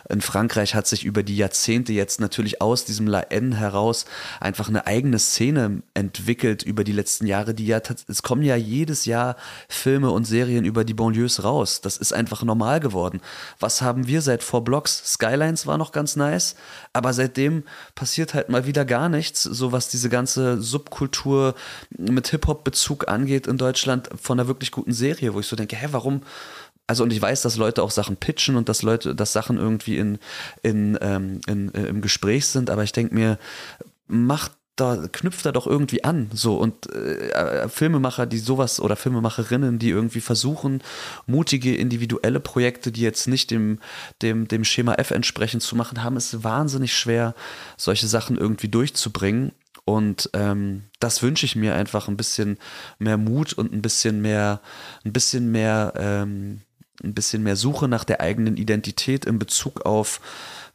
In Frankreich hat sich über die Jahrzehnte jetzt natürlich aus diesem La N heraus einfach eine eigene Szene entwickelt über die letzten Jahre, die ja, es kommen ja jedes Jahr Filme und Serien über die Banlieues raus. Das ist einfach normal geworden. Was haben wir seit Four Blocks? Skylines war war noch ganz nice, aber seitdem passiert halt mal wieder gar nichts, so was diese ganze Subkultur mit Hip-Hop-Bezug angeht in Deutschland von einer wirklich guten Serie, wo ich so denke, hä, warum, also und ich weiß, dass Leute auch Sachen pitchen und dass Leute, dass Sachen irgendwie in, in, ähm, in, äh, im Gespräch sind, aber ich denke mir, macht da knüpft er doch irgendwie an. So und äh, Filmemacher, die sowas oder Filmemacherinnen, die irgendwie versuchen, mutige individuelle Projekte, die jetzt nicht dem, dem, dem Schema F entsprechend zu machen, haben es wahnsinnig schwer, solche Sachen irgendwie durchzubringen. Und ähm, das wünsche ich mir einfach ein bisschen mehr Mut und ein bisschen mehr, ein bisschen mehr, ähm, ein bisschen mehr Suche nach der eigenen Identität in Bezug auf,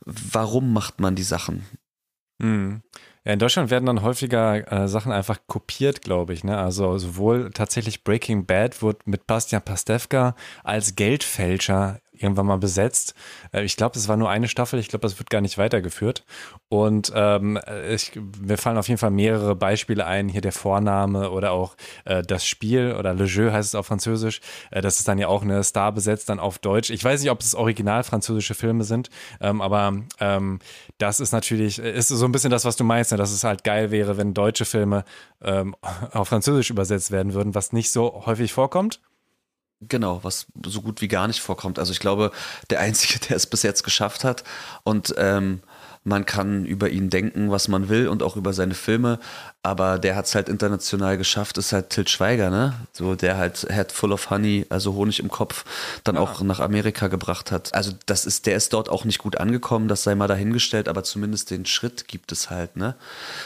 warum macht man die Sachen. Mhm. Ja, in Deutschland werden dann häufiger äh, Sachen einfach kopiert, glaube ich. Ne? Also sowohl tatsächlich Breaking Bad wurde mit Bastian Pastewka als Geldfälscher irgendwann mal besetzt. Äh, ich glaube, es war nur eine Staffel. Ich glaube, das wird gar nicht weitergeführt. Und ähm, ich, mir fallen auf jeden Fall mehrere Beispiele ein. Hier der Vorname oder auch äh, das Spiel oder Le Jeu heißt es auf Französisch. Äh, das ist dann ja auch eine Star besetzt dann auf Deutsch. Ich weiß nicht, ob es original französische Filme sind, ähm, aber ähm, das ist natürlich, äh, ist so ein bisschen das, was du meinst, ne? dass es halt geil wäre, wenn deutsche Filme ähm, auf Französisch übersetzt werden würden, was nicht so häufig vorkommt. Genau, was so gut wie gar nicht vorkommt. Also ich glaube, der Einzige, der es bis jetzt geschafft hat und ähm, man kann über ihn denken, was man will und auch über seine Filme, aber der hat es halt international geschafft, ist halt Til Schweiger, ne? So, der halt Head Full of Honey, also Honig im Kopf, dann ja. auch nach Amerika gebracht hat. Also das ist, der ist dort auch nicht gut angekommen, das sei mal dahingestellt, aber zumindest den Schritt gibt es halt, ne?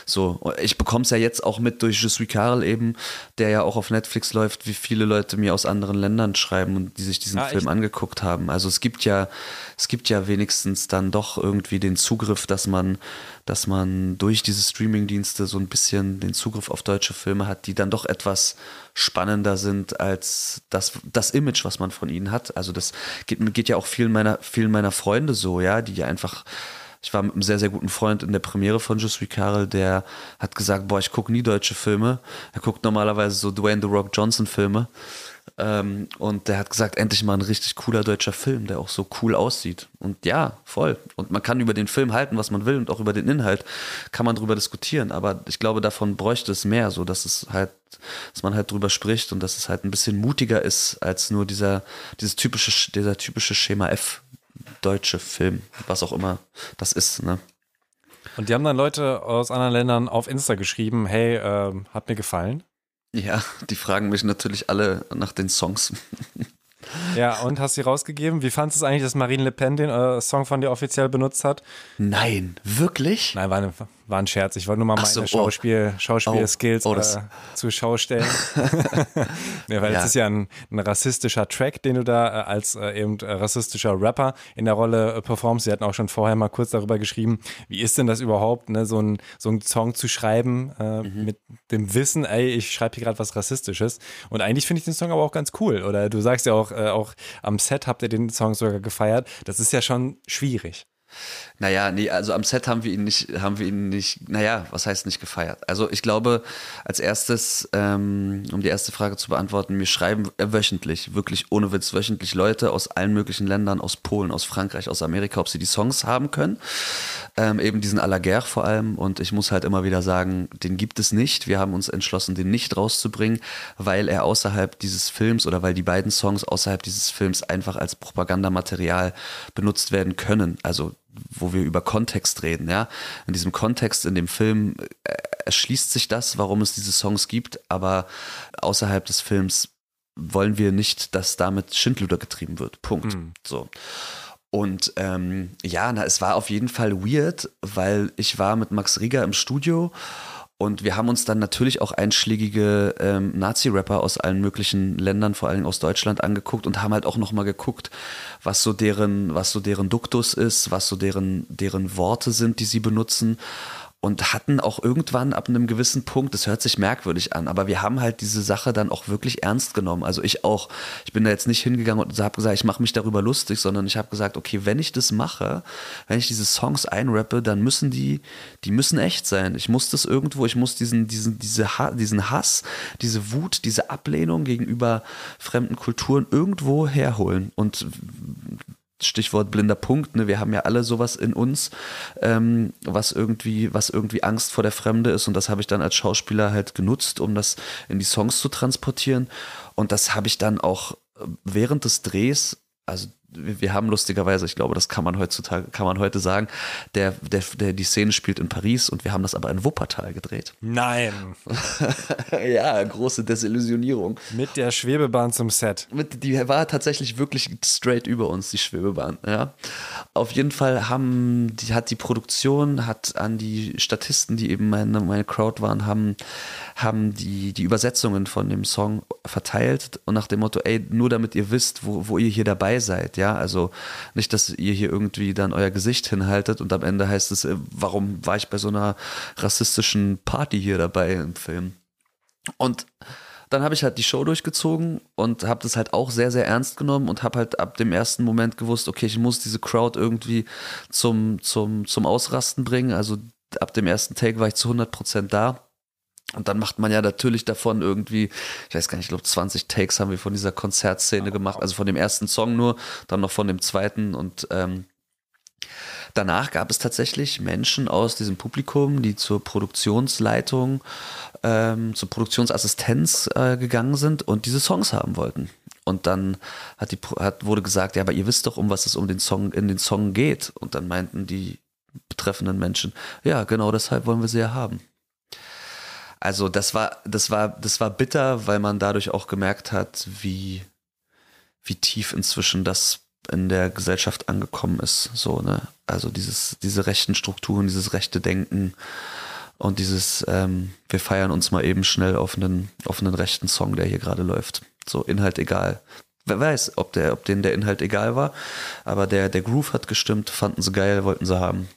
So, ich bekomme es ja jetzt auch mit durch Je suis Karl eben, der ja auch auf Netflix läuft, wie viele Leute mir aus anderen Ländern schreiben und die sich diesen ah, Film angeguckt haben. Also es gibt ja, es gibt ja wenigstens dann doch irgendwie den Zugriff, dass man, dass man durch diese Streamingdienste so ein bisschen den, Zugriff auf deutsche Filme hat, die dann doch etwas spannender sind als das, das Image, was man von ihnen hat. Also das geht, geht ja auch vielen meiner, vielen meiner Freunde so, ja, die ja einfach ich war mit einem sehr, sehr guten Freund in der Premiere von suis Karel, der hat gesagt, boah, ich gucke nie deutsche Filme. Er guckt normalerweise so Dwayne The Rock Johnson Filme. Ähm, und der hat gesagt, endlich mal ein richtig cooler deutscher Film, der auch so cool aussieht. Und ja, voll. Und man kann über den Film halten, was man will und auch über den Inhalt kann man drüber diskutieren. Aber ich glaube, davon bräuchte es mehr, so dass es halt, dass man halt drüber spricht und dass es halt ein bisschen mutiger ist als nur dieser, dieses typische, dieser typische Schema F deutsche Film, was auch immer das ist, ne? Und die haben dann Leute aus anderen Ländern auf Insta geschrieben, hey, äh, hat mir gefallen. Ja, die fragen mich natürlich alle nach den Songs. Ja, und hast du sie rausgegeben? Wie fandest du es eigentlich, dass Marine Le Pen den äh, Song von dir offiziell benutzt hat? Nein, wirklich? Nein, war eine, war ein Scherz. Ich wollte nur mal meine so, oh. Schauspiel, Schauspiel-Skills Oh, oh, äh, zur Schau stellen. ja, weil Ja. es ist ja ein, ein rassistischer Track, den du da äh, als äh, eben äh, rassistischer Rapper in der Rolle äh, performst. Wir hatten auch schon vorher mal kurz darüber geschrieben, wie ist denn das überhaupt, ne, so, ein, so einen Song zu schreiben äh, Mhm. mit dem Wissen, ey, ich schreibe hier gerade was Rassistisches. Und eigentlich finde ich den Song aber auch ganz cool. Oder du sagst ja auch, auch am Set habt ihr den Song sogar gefeiert. Das ist ja schon schwierig. Naja, nee, also am Set haben wir ihn nicht, haben wir ihn nicht, naja, was heißt nicht gefeiert? Also ich glaube, als erstes, ähm, um die erste Frage zu beantworten, wir schreiben wöchentlich, wirklich ohne Witz, wöchentlich Leute aus allen möglichen Ländern, aus Polen, aus Frankreich, aus Amerika, ob sie die Songs haben können. Ähm, eben diesen Alaguer vor allem. Und ich muss halt immer wieder sagen, den gibt es nicht. Wir haben uns entschlossen, den nicht rauszubringen, weil er außerhalb dieses Films oder weil die beiden Songs außerhalb dieses Films einfach als Propagandamaterial benutzt werden können. Also wo wir über Kontext reden, ja. In diesem Kontext, in dem Film äh, erschließt sich das, warum es diese Songs gibt, aber außerhalb des Films wollen wir nicht, dass damit Schindluder getrieben wird. Punkt. So. Und ähm, ja, na, es war auf jeden Fall weird, weil ich war mit Max Rieger im Studio und wir haben uns dann natürlich auch einschlägige ähm, Nazi-Rapper aus allen möglichen Ländern, vor allem aus Deutschland, angeguckt und haben halt auch nochmal geguckt, was so deren, was so deren Duktus ist, was so deren, deren Worte sind, die sie benutzen. Und hatten auch irgendwann ab einem gewissen Punkt, das hört sich merkwürdig an, aber wir haben halt diese Sache dann auch wirklich ernst genommen. Also ich auch. Ich bin da jetzt nicht hingegangen und habe gesagt, ich mache mich darüber lustig, sondern ich habe gesagt, okay, wenn ich das mache, wenn ich diese Songs einrappe, dann müssen die, die müssen echt sein. Ich muss das irgendwo, ich muss diesen, diesen, diese, Ha- diesen Hass, diese Wut, diese Ablehnung gegenüber fremden Kulturen irgendwo herholen. Und Stichwort blinder Punkt, ne? wir haben ja alle sowas in uns, ähm, was irgendwie, was irgendwie Angst vor der Fremde ist und das habe ich dann als Schauspieler halt genutzt, um das in die Songs zu transportieren und das habe ich dann auch äh, während des Drehs, also wir, haben lustigerweise, ich glaube, das kann man heutzutage, kann man heute sagen, der, der, der, die Szene spielt in Paris und wir haben das aber in Wuppertal gedreht. Nein. ja, große Desillusionierung. Mit der Schwebebahn zum Set. Mit, die war tatsächlich wirklich straight über uns, die Schwebebahn. Ja. Auf jeden Fall haben, die, hat die Produktion, hat an die Statisten, die eben meine, meine Crowd waren, haben, haben die, die Übersetzungen von dem Song verteilt und nach dem Motto, ey, nur damit ihr wisst, wo, wo ihr hier dabei seid. Ja, also nicht, dass ihr hier irgendwie dann euer Gesicht hinhaltet und am Ende heißt es, äh, warum war ich bei so einer rassistischen Party hier dabei im Film? Und dann habe ich halt die Show durchgezogen und habe das halt auch sehr, sehr ernst genommen und habe halt ab dem ersten Moment gewusst, okay, ich muss diese Crowd irgendwie zum, zum, zum Ausrasten bringen. Also ab dem ersten Take war ich zu 100% da. Und dann macht man ja natürlich davon irgendwie, ich weiß gar nicht, ich glaube 20 Takes haben wir von dieser Konzertszene gemacht, also von dem ersten Song nur, dann noch von dem zweiten und ähm, Danach gab es tatsächlich Menschen aus diesem Publikum, die zur Produktionsleitung, ähm, zur Produktionsassistenz äh, gegangen sind und diese Songs haben wollten. Und dann hat die, hat, wurde gesagt, ja, aber ihr wisst doch, um was es um den Song, in den Song geht. Und dann meinten die betreffenden Menschen, ja, genau deshalb wollen wir sie ja haben. Also das war, das war, das war bitter, weil man dadurch auch gemerkt hat, wie, wie tief inzwischen das in der Gesellschaft angekommen ist. So, ne? Also dieses, diese rechten Strukturen, dieses rechte Denken und dieses, ähm, wir feiern uns mal eben schnell auf einen, auf einen rechten Song, der hier gerade läuft. So, Inhalt egal. Wer weiß, ob, der, ob denen der Inhalt egal war, aber der, der Groove hat gestimmt, fanden sie geil, wollten sie haben.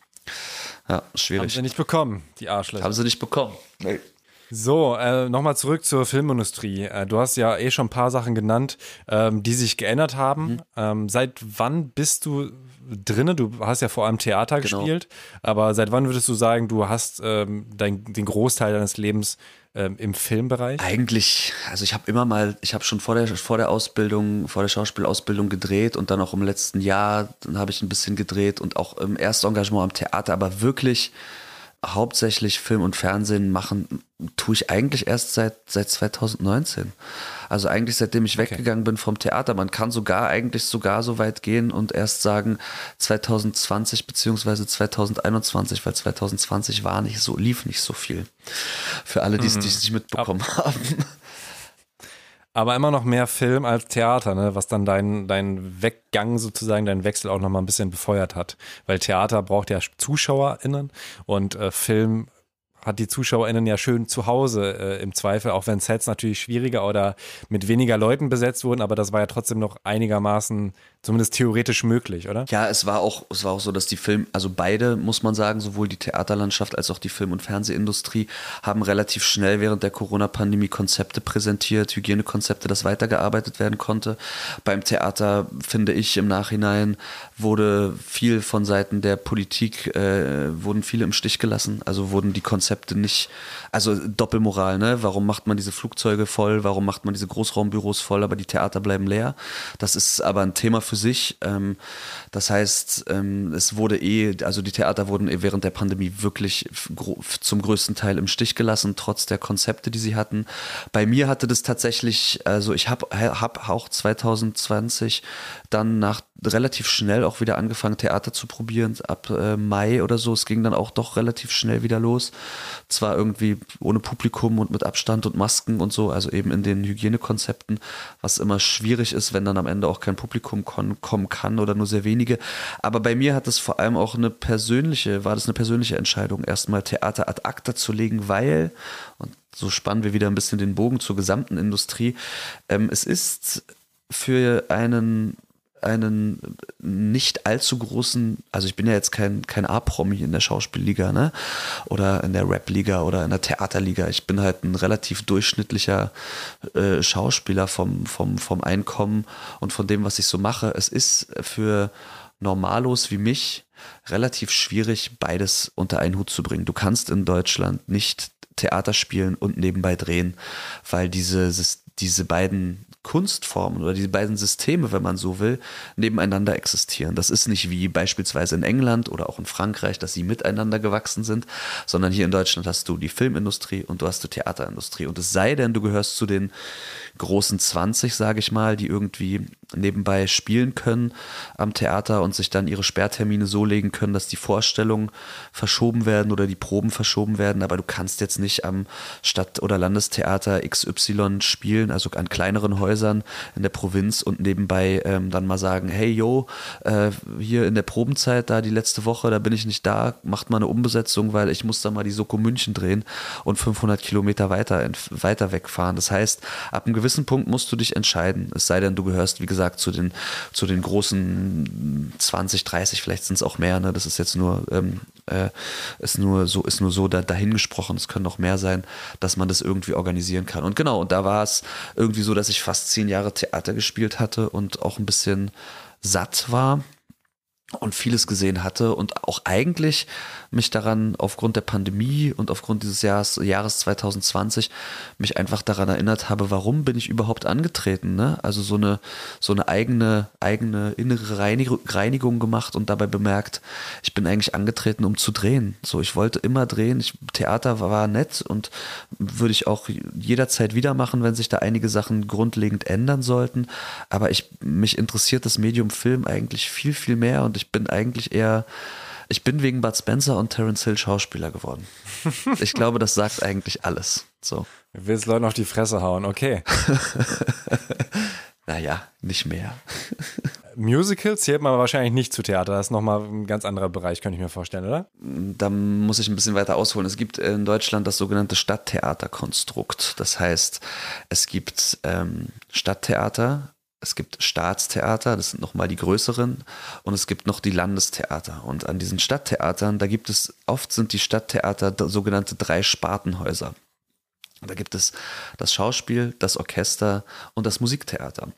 Ja, Haben schwierig. sie nicht bekommen, die Arschlöcher. Haben sie nicht bekommen. Nee. So, äh, nochmal zurück zur Filmindustrie. Äh, du hast ja eh schon ein paar Sachen genannt, ähm, die sich geändert haben. Mhm. Ähm, seit wann bist du drinne? Du hast ja vor allem Theater Genau. gespielt, aber seit wann würdest du sagen, du hast ähm, dein, den Großteil deines Lebens ähm, im Filmbereich? Eigentlich, also ich habe immer mal, ich habe schon vor der, vor der Ausbildung, vor der Schauspielausbildung gedreht und dann auch im letzten Jahr, dann habe ich ein bisschen gedreht und auch im ersten Engagement am Theater, aber wirklich hauptsächlich Film und Fernsehen machen, tue ich eigentlich erst seit, seit 2019. Also eigentlich seitdem ich weggegangen bin vom Theater. Man kann sogar eigentlich sogar so weit gehen und erst sagen 2020 beziehungsweise 2021, weil 2020 war nicht so, lief nicht so viel. Für alle, die es die es nicht mitbekommen haben. Aber immer noch mehr Film als Theater, ne? was dann deinen dein Weggang sozusagen, deinen Wechsel auch nochmal ein bisschen befeuert hat. Weil Theater braucht ja ZuschauerInnen und äh, Film hat die ZuschauerInnen ja schön zu Hause äh, im Zweifel, auch wenn Sets natürlich schwieriger oder mit weniger Leuten besetzt wurden, aber das war ja trotzdem noch einigermaßen zumindest theoretisch möglich, oder? Ja, es war auch, es war auch so, dass die Film, also beide, muss man sagen, sowohl die Theaterlandschaft als auch die Film- und Fernsehindustrie haben relativ schnell während der Corona-Pandemie Konzepte präsentiert, Hygienekonzepte, das weitergearbeitet werden konnte. Beim Theater, finde ich, im Nachhinein wurde viel von Seiten der Politik, äh, wurden viele im Stich gelassen. Also wurden die Konzepte nicht, also Doppelmoral, ne? Warum macht man diese Flugzeuge voll? Warum macht man diese Großraumbüros voll, aber die Theater bleiben leer? Das ist aber ein Thema für für sich. Ähm, das heißt, ähm, es wurde eh, also die Theater wurden eh während der Pandemie wirklich zum größten Teil im Stich gelassen, trotz der Konzepte, die sie hatten. Bei mir hatte das tatsächlich, also ich habe hab auch 2020 dann nach relativ schnell auch wieder angefangen, Theater zu probieren, ab äh, Mai oder so. Es ging dann auch doch relativ schnell wieder los. Zwar irgendwie ohne Publikum und mit Abstand und Masken und so, also eben in den Hygienekonzepten, was immer schwierig ist, wenn dann am Ende auch kein Publikum kommen kann oder nur sehr wenige. Aber bei mir hat es vor allem auch eine persönliche, war das eine persönliche Entscheidung, erstmal Theater ad acta zu legen, weil, und so spannen wir wieder ein bisschen den Bogen zur gesamten Industrie, ähm, es ist für einen einen nicht allzu großen, also ich bin ja jetzt kein, kein A-Promi in der Schauspielliga, ne? Oder in der Rap-Liga oder in der Theaterliga. Ich bin halt ein relativ durchschnittlicher äh, Schauspieler vom, vom, vom Einkommen und von dem, was ich so mache. Es ist für Normalos wie mich relativ schwierig, beides unter einen Hut zu bringen. Du kannst in Deutschland nicht Theater spielen und nebenbei drehen, weil diese, diese beiden Kunstformen oder die beiden Systeme, wenn man so will, nebeneinander existieren. Das ist nicht wie beispielsweise in England oder auch in Frankreich, dass sie miteinander gewachsen sind, sondern hier in Deutschland hast du die Filmindustrie und du hast die Theaterindustrie. Und es sei denn, du gehörst zu den großen 20, sage ich mal, die irgendwie nebenbei spielen können am Theater und sich dann ihre Sperrtermine so legen können, dass die Vorstellungen verschoben werden oder die Proben verschoben werden. Aber du kannst jetzt nicht am Stadt- oder Landestheater XY spielen, also an kleineren Häusern in der Provinz und nebenbei ähm, dann mal sagen, hey yo, äh, hier in der Probenzeit da die letzte Woche, da bin ich nicht da, macht mal eine Umbesetzung, weil ich muss da mal die Soko München drehen und 500 Kilometer weiter, weiter wegfahren. Das heißt, ab einem gewissen Punkt musst du dich entscheiden, es sei denn, du gehörst, wie gesagt, zu den, zu den großen 20, 30, vielleicht sind es auch mehr, ne? das ist jetzt nur, ähm, äh, ist nur so, ist nur so da, dahingesprochen, es können noch mehr sein, dass man das irgendwie organisieren kann. Und genau, und da war es irgendwie so, dass ich fast zehn Jahre Theater gespielt hatte und auch ein bisschen satt war und vieles gesehen hatte und auch eigentlich mich daran aufgrund der Pandemie und aufgrund dieses Jahres, Jahres 2020 mich einfach daran erinnert habe, warum bin ich überhaupt angetreten, ne? Also so eine, so eine eigene, eigene innere Reinigung gemacht und dabei bemerkt, ich bin eigentlich angetreten, um zu drehen. So, ich wollte immer drehen. Ich, Theater war nett und würde ich auch jederzeit wieder machen, wenn sich da einige Sachen grundlegend ändern sollten. Aber ich, mich interessiert das Medium Film eigentlich viel, viel mehr und ich bin eigentlich eher ich bin wegen Bud Spencer und Terence Hill Schauspieler geworden. Ich glaube, das sagt eigentlich alles. So. Du willst Leuten auf die Fresse hauen, okay. naja, nicht mehr. Musicals zählt man wahrscheinlich nicht zu Theater. Das ist nochmal ein ganz anderer Bereich, könnte ich mir vorstellen, oder? Da muss ich ein bisschen weiter ausholen. Es gibt in Deutschland das sogenannte Stadttheaterkonstrukt. Das heißt, es gibt ähm, Stadttheater, es gibt Staatstheater, das sind nochmal die größeren, und es gibt noch die Landestheater. Und an diesen Stadttheatern, da gibt es, oft sind die Stadttheater sogenannte drei Spartenhäuser. Da gibt es das Schauspiel, das Orchester und das Musiktheater.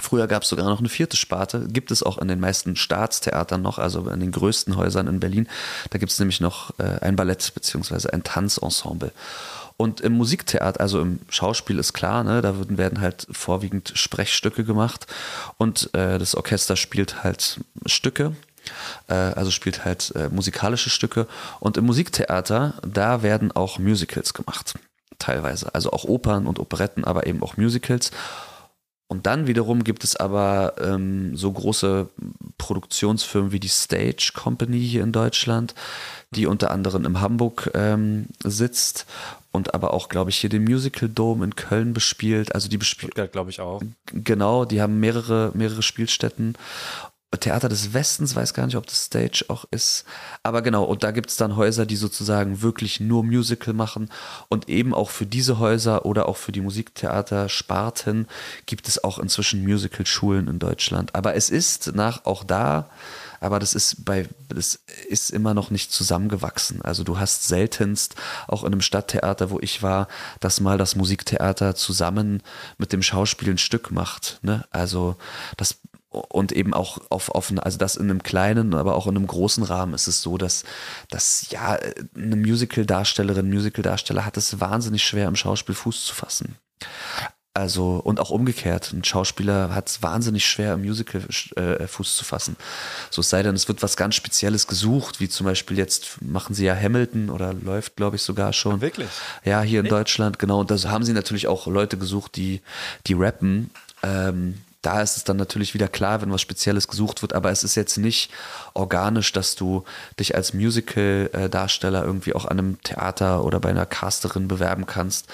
Früher gab es sogar noch eine vierte Sparte, gibt es auch in den meisten Staatstheatern noch, also in den größten Häusern in Berlin. Da gibt es nämlich noch äh, ein Ballett bzw. ein Tanzensemble. Und im Musiktheater, also im Schauspiel ist klar, ne, da werden halt vorwiegend Sprechstücke gemacht und äh, das Orchester spielt halt Stücke, äh, also spielt halt äh, musikalische Stücke. Und im Musiktheater, da werden auch Musicals gemacht, teilweise. Also auch Opern und Operetten, aber eben auch Musicals. Und dann wiederum gibt es aber ähm, so große Produktionsfirmen wie die Stage Company hier in Deutschland, die unter anderem in Hamburg ähm, sitzt und aber auch, glaube ich, hier den Musical Dome in Köln bespielt. Also die bespielt, glaube ich auch. Genau, die haben mehrere, mehrere Spielstätten. Theater des Westens, weiß gar nicht, ob das Stage auch ist. Aber genau, und da gibt es dann Häuser, die sozusagen wirklich nur Musical machen. Und eben auch für diese Häuser oder auch für die Musiktheater-Sparten gibt es auch inzwischen Musical-Schulen in Deutschland. Aber es ist nach auch da, aber das ist bei, das ist immer noch nicht zusammengewachsen. Also du hast seltenst auch in einem Stadttheater, wo ich war, dass mal das Musiktheater zusammen mit dem Schauspiel ein Stück macht. Ne? Also das und eben auch auf, auf also das in einem kleinen, aber auch in einem großen Rahmen ist es so, dass, dass ja, eine Musical-Darstellerin, Musical-Darsteller hat es wahnsinnig schwer, im Schauspiel Fuß zu fassen. Also, und auch umgekehrt. Ein Schauspieler hat es wahnsinnig schwer, im Musical äh, Fuß zu fassen. So es sei denn, es wird was ganz Spezielles gesucht, wie zum Beispiel jetzt machen sie ja Hamilton oder läuft, glaube ich, sogar schon. Ach, wirklich? Ja, hier in Echt? Deutschland, genau. Und da haben sie natürlich auch Leute gesucht, die, die rappen. Ähm, da ist es dann natürlich wieder klar, wenn was Spezielles gesucht wird, aber es ist jetzt nicht organisch, dass du dich als Musical-Darsteller irgendwie auch an einem Theater oder bei einer Casterin bewerben kannst,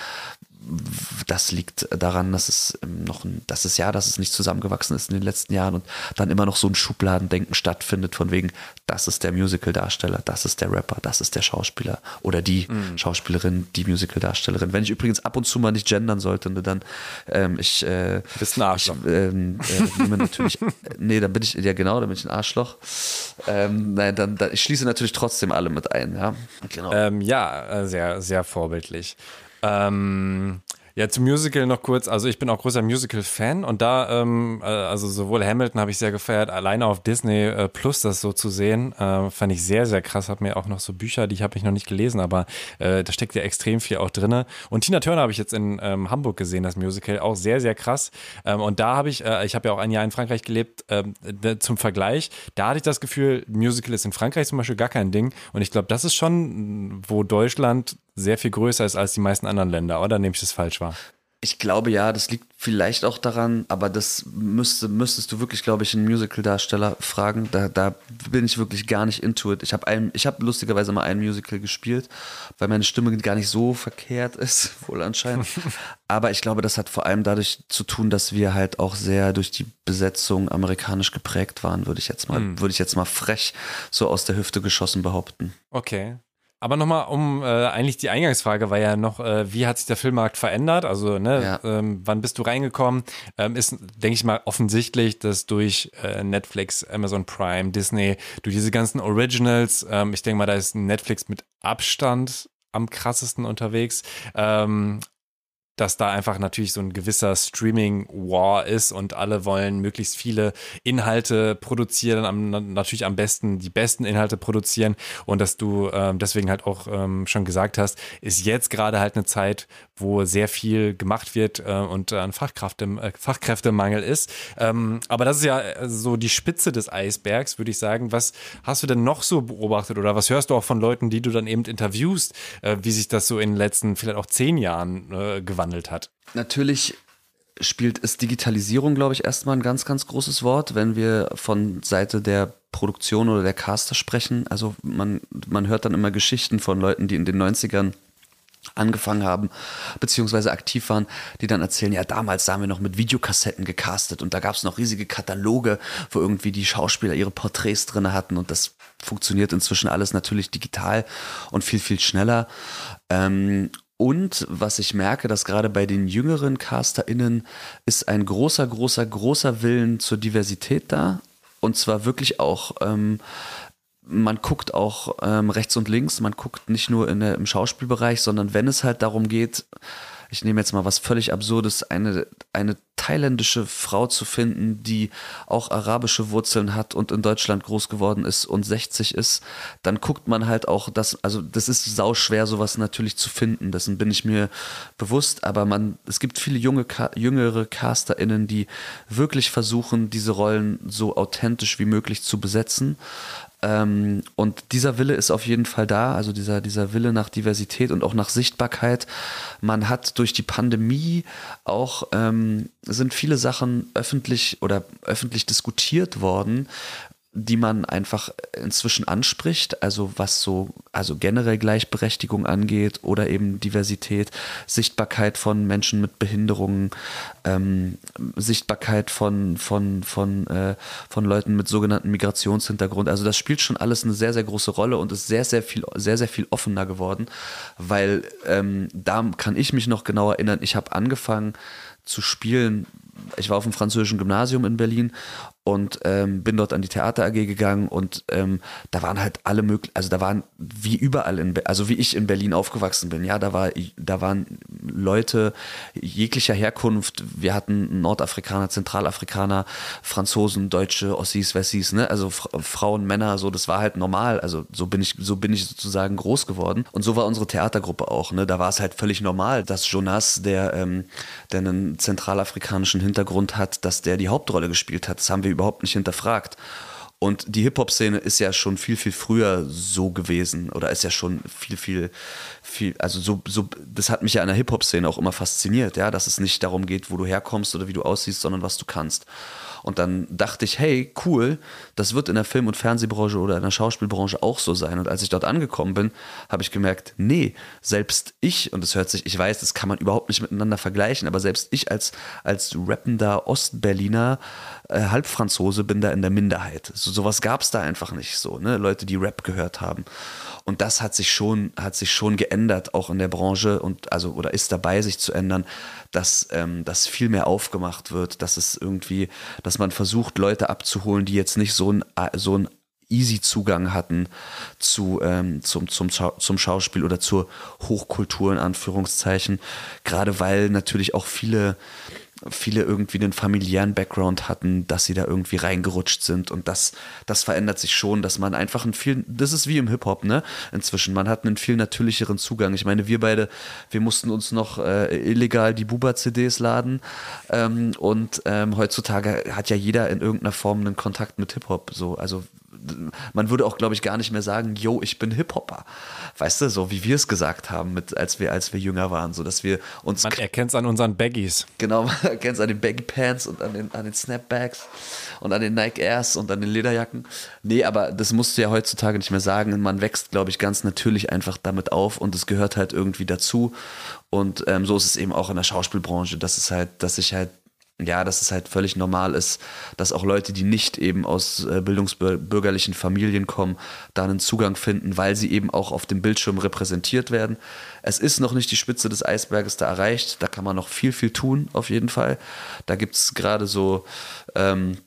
das liegt daran, dass es ähm, noch ein, dass es ja, dass es nicht zusammengewachsen ist in den letzten Jahren und dann immer noch so ein Schubladendenken stattfindet, von wegen, das ist der Musical-Darsteller, das ist der Rapper, das ist der Schauspieler oder die mhm. Schauspielerin, die Musical-Darstellerin. Wenn ich übrigens ab und zu mal nicht gendern sollte, ne, dann ähm, ich äh, bist ein Arschloch. Ich, ähm, äh, nehme natürlich, nee, dann bin ich, ja genau, dann bin ich ein Arschloch. Ähm, nein, dann, dann, ich schließe natürlich trotzdem alle mit ein, ja. Genau. Ähm, ja, äh, sehr, sehr vorbildlich. Ähm, ja, zum Musical noch kurz. Also ich bin auch großer Musical-Fan und da, ähm, äh, also sowohl Hamilton habe ich sehr gefeiert, alleine auf Disney äh, Plus das so zu sehen, äh, fand ich sehr, sehr krass. Hab mir auch noch so Bücher, die habe ich noch nicht gelesen, aber äh, da steckt ja extrem viel auch drin. Und Tina Turner habe ich jetzt in ähm, Hamburg gesehen, das Musical, auch sehr, sehr krass. Ähm, und da habe ich, äh, ich habe ja auch ein Jahr in Frankreich gelebt, ähm, zum Vergleich, da hatte ich das Gefühl, Musical ist in Frankreich zum Beispiel gar kein Ding. Und ich glaube, das ist schon, wo Deutschland sehr viel größer ist als die meisten anderen Länder, oder nehme ich das falsch wahr? Ich glaube ja, das liegt vielleicht auch daran, aber das müsste, müsstest du wirklich, glaube ich, einen Musical-Darsteller fragen. Da, da bin ich wirklich gar nicht into it. Ich habe hab lustigerweise mal ein Musical gespielt, weil meine Stimme gar nicht so verkehrt ist, wohl anscheinend. aber ich glaube, das hat vor allem dadurch zu tun, dass wir halt auch sehr durch die Besetzung amerikanisch geprägt waren, würde ich jetzt mal, hm. würde ich jetzt mal frech so aus der Hüfte geschossen behaupten. Okay. Aber nochmal um, äh, eigentlich die Eingangsfrage war ja noch, äh, wie hat sich der Filmmarkt verändert? Also, ne, ja. ähm, wann bist du reingekommen? Ähm, ist, denke ich mal, offensichtlich, dass durch äh, Netflix, Amazon Prime, Disney, durch diese ganzen Originals, ähm, ich denke mal, da ist Netflix mit Abstand am krassesten unterwegs. Ähm, dass da einfach natürlich so ein gewisser Streaming-War ist und alle wollen möglichst viele Inhalte produzieren, am, natürlich am besten die besten Inhalte produzieren und dass du ähm, deswegen halt auch ähm, schon gesagt hast, ist jetzt gerade halt eine Zeit, wo sehr viel gemacht wird äh, und ein Fachkraft, äh, Fachkräftemangel ist. Ähm, aber das ist ja äh, so die Spitze des Eisbergs, würde ich sagen. Was hast du denn noch so beobachtet oder was hörst du auch von Leuten, die du dann eben interviewst, äh, wie sich das so in den letzten vielleicht auch zehn Jahren äh, gewandelt gewandelt hat. Natürlich spielt es Digitalisierung, glaube ich, erstmal ein ganz, ganz großes Wort, wenn wir von Seite der Produktion oder der Caster sprechen. Also man, man hört dann immer Geschichten von Leuten, die in den 90ern angefangen haben, beziehungsweise aktiv waren, die dann erzählen, ja, damals da haben wir noch mit Videokassetten gecastet und da gab es noch riesige Kataloge, wo irgendwie die Schauspieler ihre Porträts drin hatten und das funktioniert inzwischen alles natürlich digital und viel, viel schneller. Ähm, und was ich merke, dass gerade bei den jüngeren CasterInnen ist ein großer, großer, großer Willen zur Diversität da. Und zwar wirklich auch, ähm, man guckt auch ähm, rechts und links, man guckt nicht nur in der, im Schauspielbereich, sondern wenn es halt darum geht, ich nehme jetzt mal was völlig Absurdes, eine, eine thailändische Frau zu finden, die auch arabische Wurzeln hat und in Deutschland groß geworden ist und 60 ist, dann guckt man halt auch das, also das ist sauschwer, sowas natürlich zu finden, dessen bin ich mir bewusst, aber man, es gibt viele junge, jüngere CasterInnen, die wirklich versuchen, diese Rollen so authentisch wie möglich zu besetzen Ähm, und dieser Wille ist auf jeden Fall da, also dieser, dieser Wille nach Diversität und auch nach Sichtbarkeit. Man hat durch die Pandemie auch, ähm, sind viele Sachen öffentlich oder öffentlich diskutiert worden, die man einfach inzwischen anspricht, also was so, also generell Gleichberechtigung angeht oder eben Diversität, Sichtbarkeit von Menschen mit Behinderungen, ähm, Sichtbarkeit von, von, von, äh, von Leuten mit sogenannten Migrationshintergrund. Also das spielt schon alles eine sehr, sehr große Rolle und ist sehr, sehr viel, sehr, sehr viel offener geworden, weil ähm, da kann ich mich noch genau erinnern, ich habe angefangen zu spielen, ich war auf dem französischen Gymnasium in Berlin und ähm, bin dort an die Theater AG gegangen und ähm, da waren halt alle möglichen, also da waren wie überall in, Be also wie ich in Berlin aufgewachsen bin, ja, da war, da waren Leute jeglicher Herkunft. Wir hatten Nordafrikaner, Zentralafrikaner, Franzosen, Deutsche, Ossis, Wessis, ne, also Frauen, Männer, so, das war halt normal. Also so bin ich, so bin ich sozusagen groß geworden und so war unsere Theatergruppe auch, ne, da war es halt völlig normal, dass Jonas, der, ähm, der einen zentralafrikanischen Hintergrund hat, dass der die Hauptrolle gespielt hat. Das haben wir überhaupt nicht hinterfragt. Und die Hip-Hop-Szene ist ja schon viel, viel früher so gewesen oder ist ja schon viel, viel, viel, also so, so, das hat mich ja an der Hip-Hop-Szene auch immer fasziniert, ja, dass es nicht darum geht, wo du herkommst oder wie du aussiehst, sondern was du kannst. Und dann dachte ich, hey, cool, das wird in der Film- und Fernsehbranche oder in der Schauspielbranche auch so sein. Und als ich dort angekommen bin, habe ich gemerkt, nee, selbst ich, und das hört sich, ich weiß, das kann man überhaupt nicht miteinander vergleichen, aber selbst ich als, als rappender Ostberliner, äh, Halbfranzose bin da in der Minderheit. So, sowas gab es da einfach nicht so, ne? Leute, die Rap gehört haben. Und das hat sich schon, hat sich schon geändert, auch in der Branche und also oder ist dabei, sich zu ändern, dass ähm, das viel mehr aufgemacht wird, dass es irgendwie, dass man versucht, Leute abzuholen, die jetzt nicht so ein so ein easy Zugang hatten zu, ähm, zum, zum, zum Schauspiel oder zur Hochkultur in Anführungszeichen. Gerade weil natürlich auch viele viele irgendwie einen familiären Background hatten, dass sie da irgendwie reingerutscht sind und das, das verändert sich schon, dass man einfach einen viel, das ist wie im Hip-Hop, ne? Inzwischen, man hat einen viel natürlicheren Zugang. Ich meine, wir beide, wir mussten uns noch äh, illegal die Buba-CDs laden ähm, und ähm, heutzutage hat ja jeder in irgendeiner Form einen Kontakt mit Hip-Hop, so, also man würde auch, glaube ich, gar nicht mehr sagen, yo, ich bin Hip-Hopper. Weißt du, so wie wir es gesagt haben, mit, als wir, als wir jünger waren, so dass wir uns. Man erkennt es an unseren Baggies. Genau, man erkennt es an den Baggy Pants und an den, an den Snapbacks und an den Nike Airs und an den Lederjacken. Nee, aber das musst du ja heutzutage nicht mehr sagen. Man wächst, glaube ich, ganz natürlich einfach damit auf und es gehört halt irgendwie dazu. Und ähm, so ist es eben auch in der Schauspielbranche, dass es halt, dass ich halt ja, dass es halt völlig normal ist, dass auch Leute, die nicht eben aus äh, bildungsbürgerlichen Familien kommen, da einen Zugang finden, weil sie eben auch auf dem Bildschirm repräsentiert werden. Es ist noch nicht die Spitze des Eisberges da erreicht, da kann man noch viel, viel tun, auf jeden Fall. Da gibt es gerade so ähm,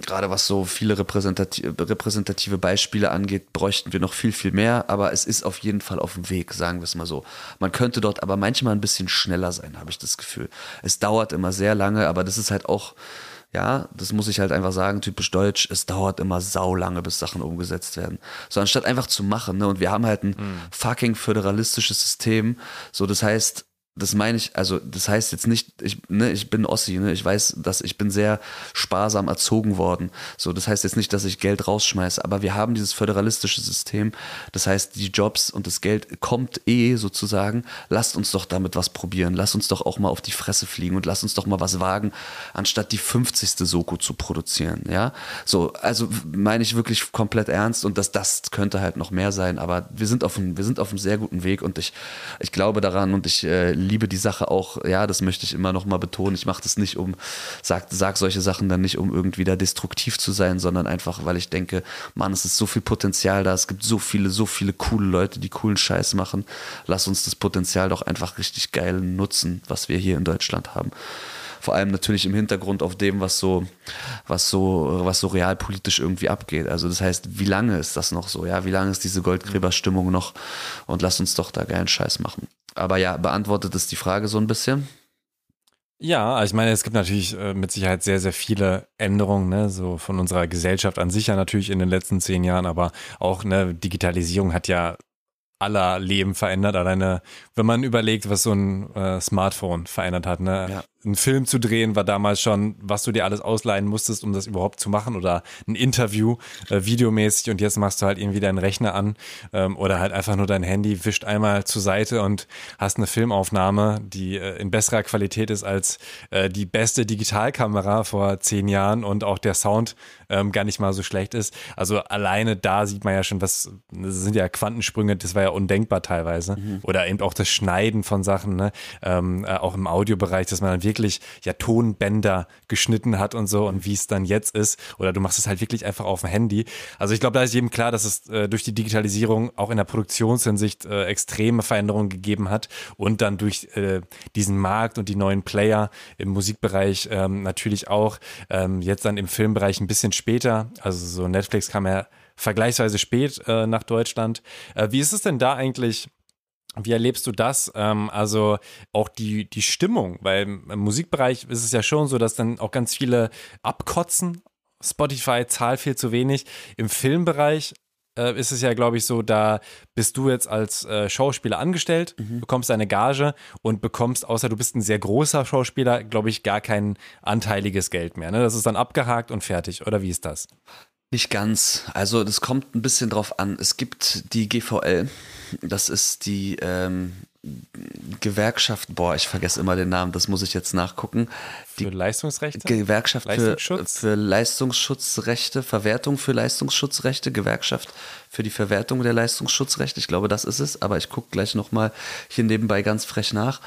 gerade was so viele repräsentative, Beispiele angeht, bräuchten wir noch viel, viel mehr. Aber es ist auf jeden Fall auf dem Weg, sagen wir es mal so. Man könnte dort aber manchmal ein bisschen schneller sein, habe ich das Gefühl. Es dauert immer sehr lange, aber das ist halt auch, ja, das muss ich halt einfach sagen, typisch deutsch, es dauert immer sau lange, bis Sachen umgesetzt werden. So anstatt einfach zu machen, ne, und wir haben halt ein mhm. fucking föderalistisches System, so das heißt, das meine ich, also das heißt jetzt nicht, ich, ne, ich bin Ossi, ne, ich weiß, dass ich bin sehr sparsam erzogen worden. So, das heißt jetzt nicht, dass ich Geld rausschmeiße, aber wir haben dieses föderalistische System. Das heißt, die Jobs und das Geld kommt eh sozusagen. Lasst uns doch damit was probieren. Lasst uns doch auch mal auf die Fresse fliegen und lasst uns doch mal was wagen, anstatt die 50. Soko zu produzieren. Ja, so, also meine ich wirklich komplett ernst und dass das könnte halt noch mehr sein, aber wir sind auf einem, wir sind auf einem sehr guten Weg und ich, ich glaube daran und ich äh, liebe die Sache auch, ja, das möchte ich immer noch mal betonen. Ich mache das nicht, um, sag, sag solche Sachen dann nicht, um irgendwie da destruktiv zu sein, sondern einfach, weil ich denke, Mann, es ist so viel Potenzial da, es gibt so viele, so viele coole Leute, die coolen Scheiß machen. Lass uns das Potenzial doch einfach richtig geil nutzen, was wir hier in Deutschland haben vor allem natürlich im Hintergrund auf dem, was so, was so, was so realpolitisch irgendwie abgeht. Also das heißt, wie lange ist das noch so? Ja, wie lange ist diese Goldgräberstimmung noch? Und lass uns doch da geilen Scheiß machen. Aber ja, beantwortet es die Frage so ein bisschen? Ja, also ich meine, es gibt natürlich äh, mit Sicherheit sehr, sehr viele Änderungen, ne, so von unserer Gesellschaft an sich ja natürlich in den letzten zehn Jahren, aber auch ne, Digitalisierung hat ja aller Leben verändert. Alleine, wenn man überlegt, was so ein äh, Smartphone verändert hat, ne, ja. Einen Film zu drehen war damals schon, was du dir alles ausleihen musstest, um das überhaupt zu machen oder ein Interview äh, videomäßig und jetzt machst du halt irgendwie deinen Rechner an ähm, oder halt einfach nur dein Handy, wischt einmal zur Seite und hast eine Filmaufnahme, die äh, in besserer Qualität ist als äh, die beste Digitalkamera vor zehn Jahren und auch der Sound ähm, gar nicht mal so schlecht ist. Also alleine da sieht man ja schon, was das sind ja Quantensprünge, das war ja undenkbar teilweise. Mhm. Oder eben auch das Schneiden von Sachen, ne? ähm, äh, auch im Audiobereich, dass man dann wirklich ja Tonbänder geschnitten hat und so und wie es dann jetzt ist. Oder du machst es halt wirklich einfach auf dem Handy. Also ich glaube, da ist jedem klar, dass es äh, durch die Digitalisierung auch in der Produktionshinsicht äh, extreme Veränderungen gegeben hat und dann durch äh, diesen Markt und die neuen Player im Musikbereich ähm, natürlich auch ähm, jetzt dann im Filmbereich ein bisschen später. Also so Netflix kam ja vergleichsweise spät äh, nach Deutschland. Äh, wie ist es denn da eigentlich? Wie erlebst du das? Ähm, also auch die, die Stimmung, weil im Musikbereich ist es ja schon so, dass dann auch ganz viele abkotzen. Spotify zahlt viel zu wenig. Im Filmbereich äh, ist es ja, glaube ich, so, da bist du jetzt als äh, Schauspieler angestellt, mhm. bekommst deine Gage und bekommst, außer du bist ein sehr großer Schauspieler, glaube ich, gar kein anteiliges Geld mehr. Ne? Das ist dann abgehakt und fertig. Oder wie ist das? Nicht ganz. Also das kommt ein bisschen drauf an. Es gibt die GVL, das ist die ähm, Gewerkschaft, boah, ich vergesse immer den Namen, das muss ich jetzt nachgucken. Die für Leistungsrechte? Gewerkschaft Leistungsschutz? Für, für Leistungsschutzrechte, Verwertung für Leistungsschutzrechte, Gewerkschaft für die Verwertung der Leistungsschutzrechte. Ich glaube, das ist es, aber ich gucke gleich nochmal hier nebenbei ganz frech nach.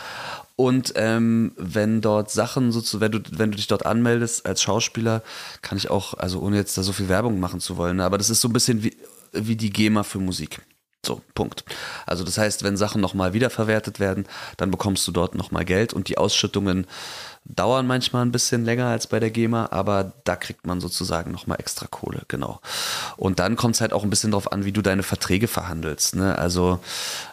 Und ähm, wenn dort Sachen, so wenn du, wenn du dich dort anmeldest als Schauspieler, kann ich auch, also ohne jetzt da so viel Werbung machen zu wollen, aber das ist so ein bisschen wie, wie die GEMA für Musik. So, Punkt. Also das heißt, wenn Sachen nochmal wiederverwertet werden, dann bekommst du dort nochmal Geld und die Ausschüttungen dauern manchmal ein bisschen länger als bei der GEMA, aber da kriegt man sozusagen nochmal extra Kohle, genau. Und dann kommt es halt auch ein bisschen darauf an, wie du deine Verträge verhandelst. Ne? Also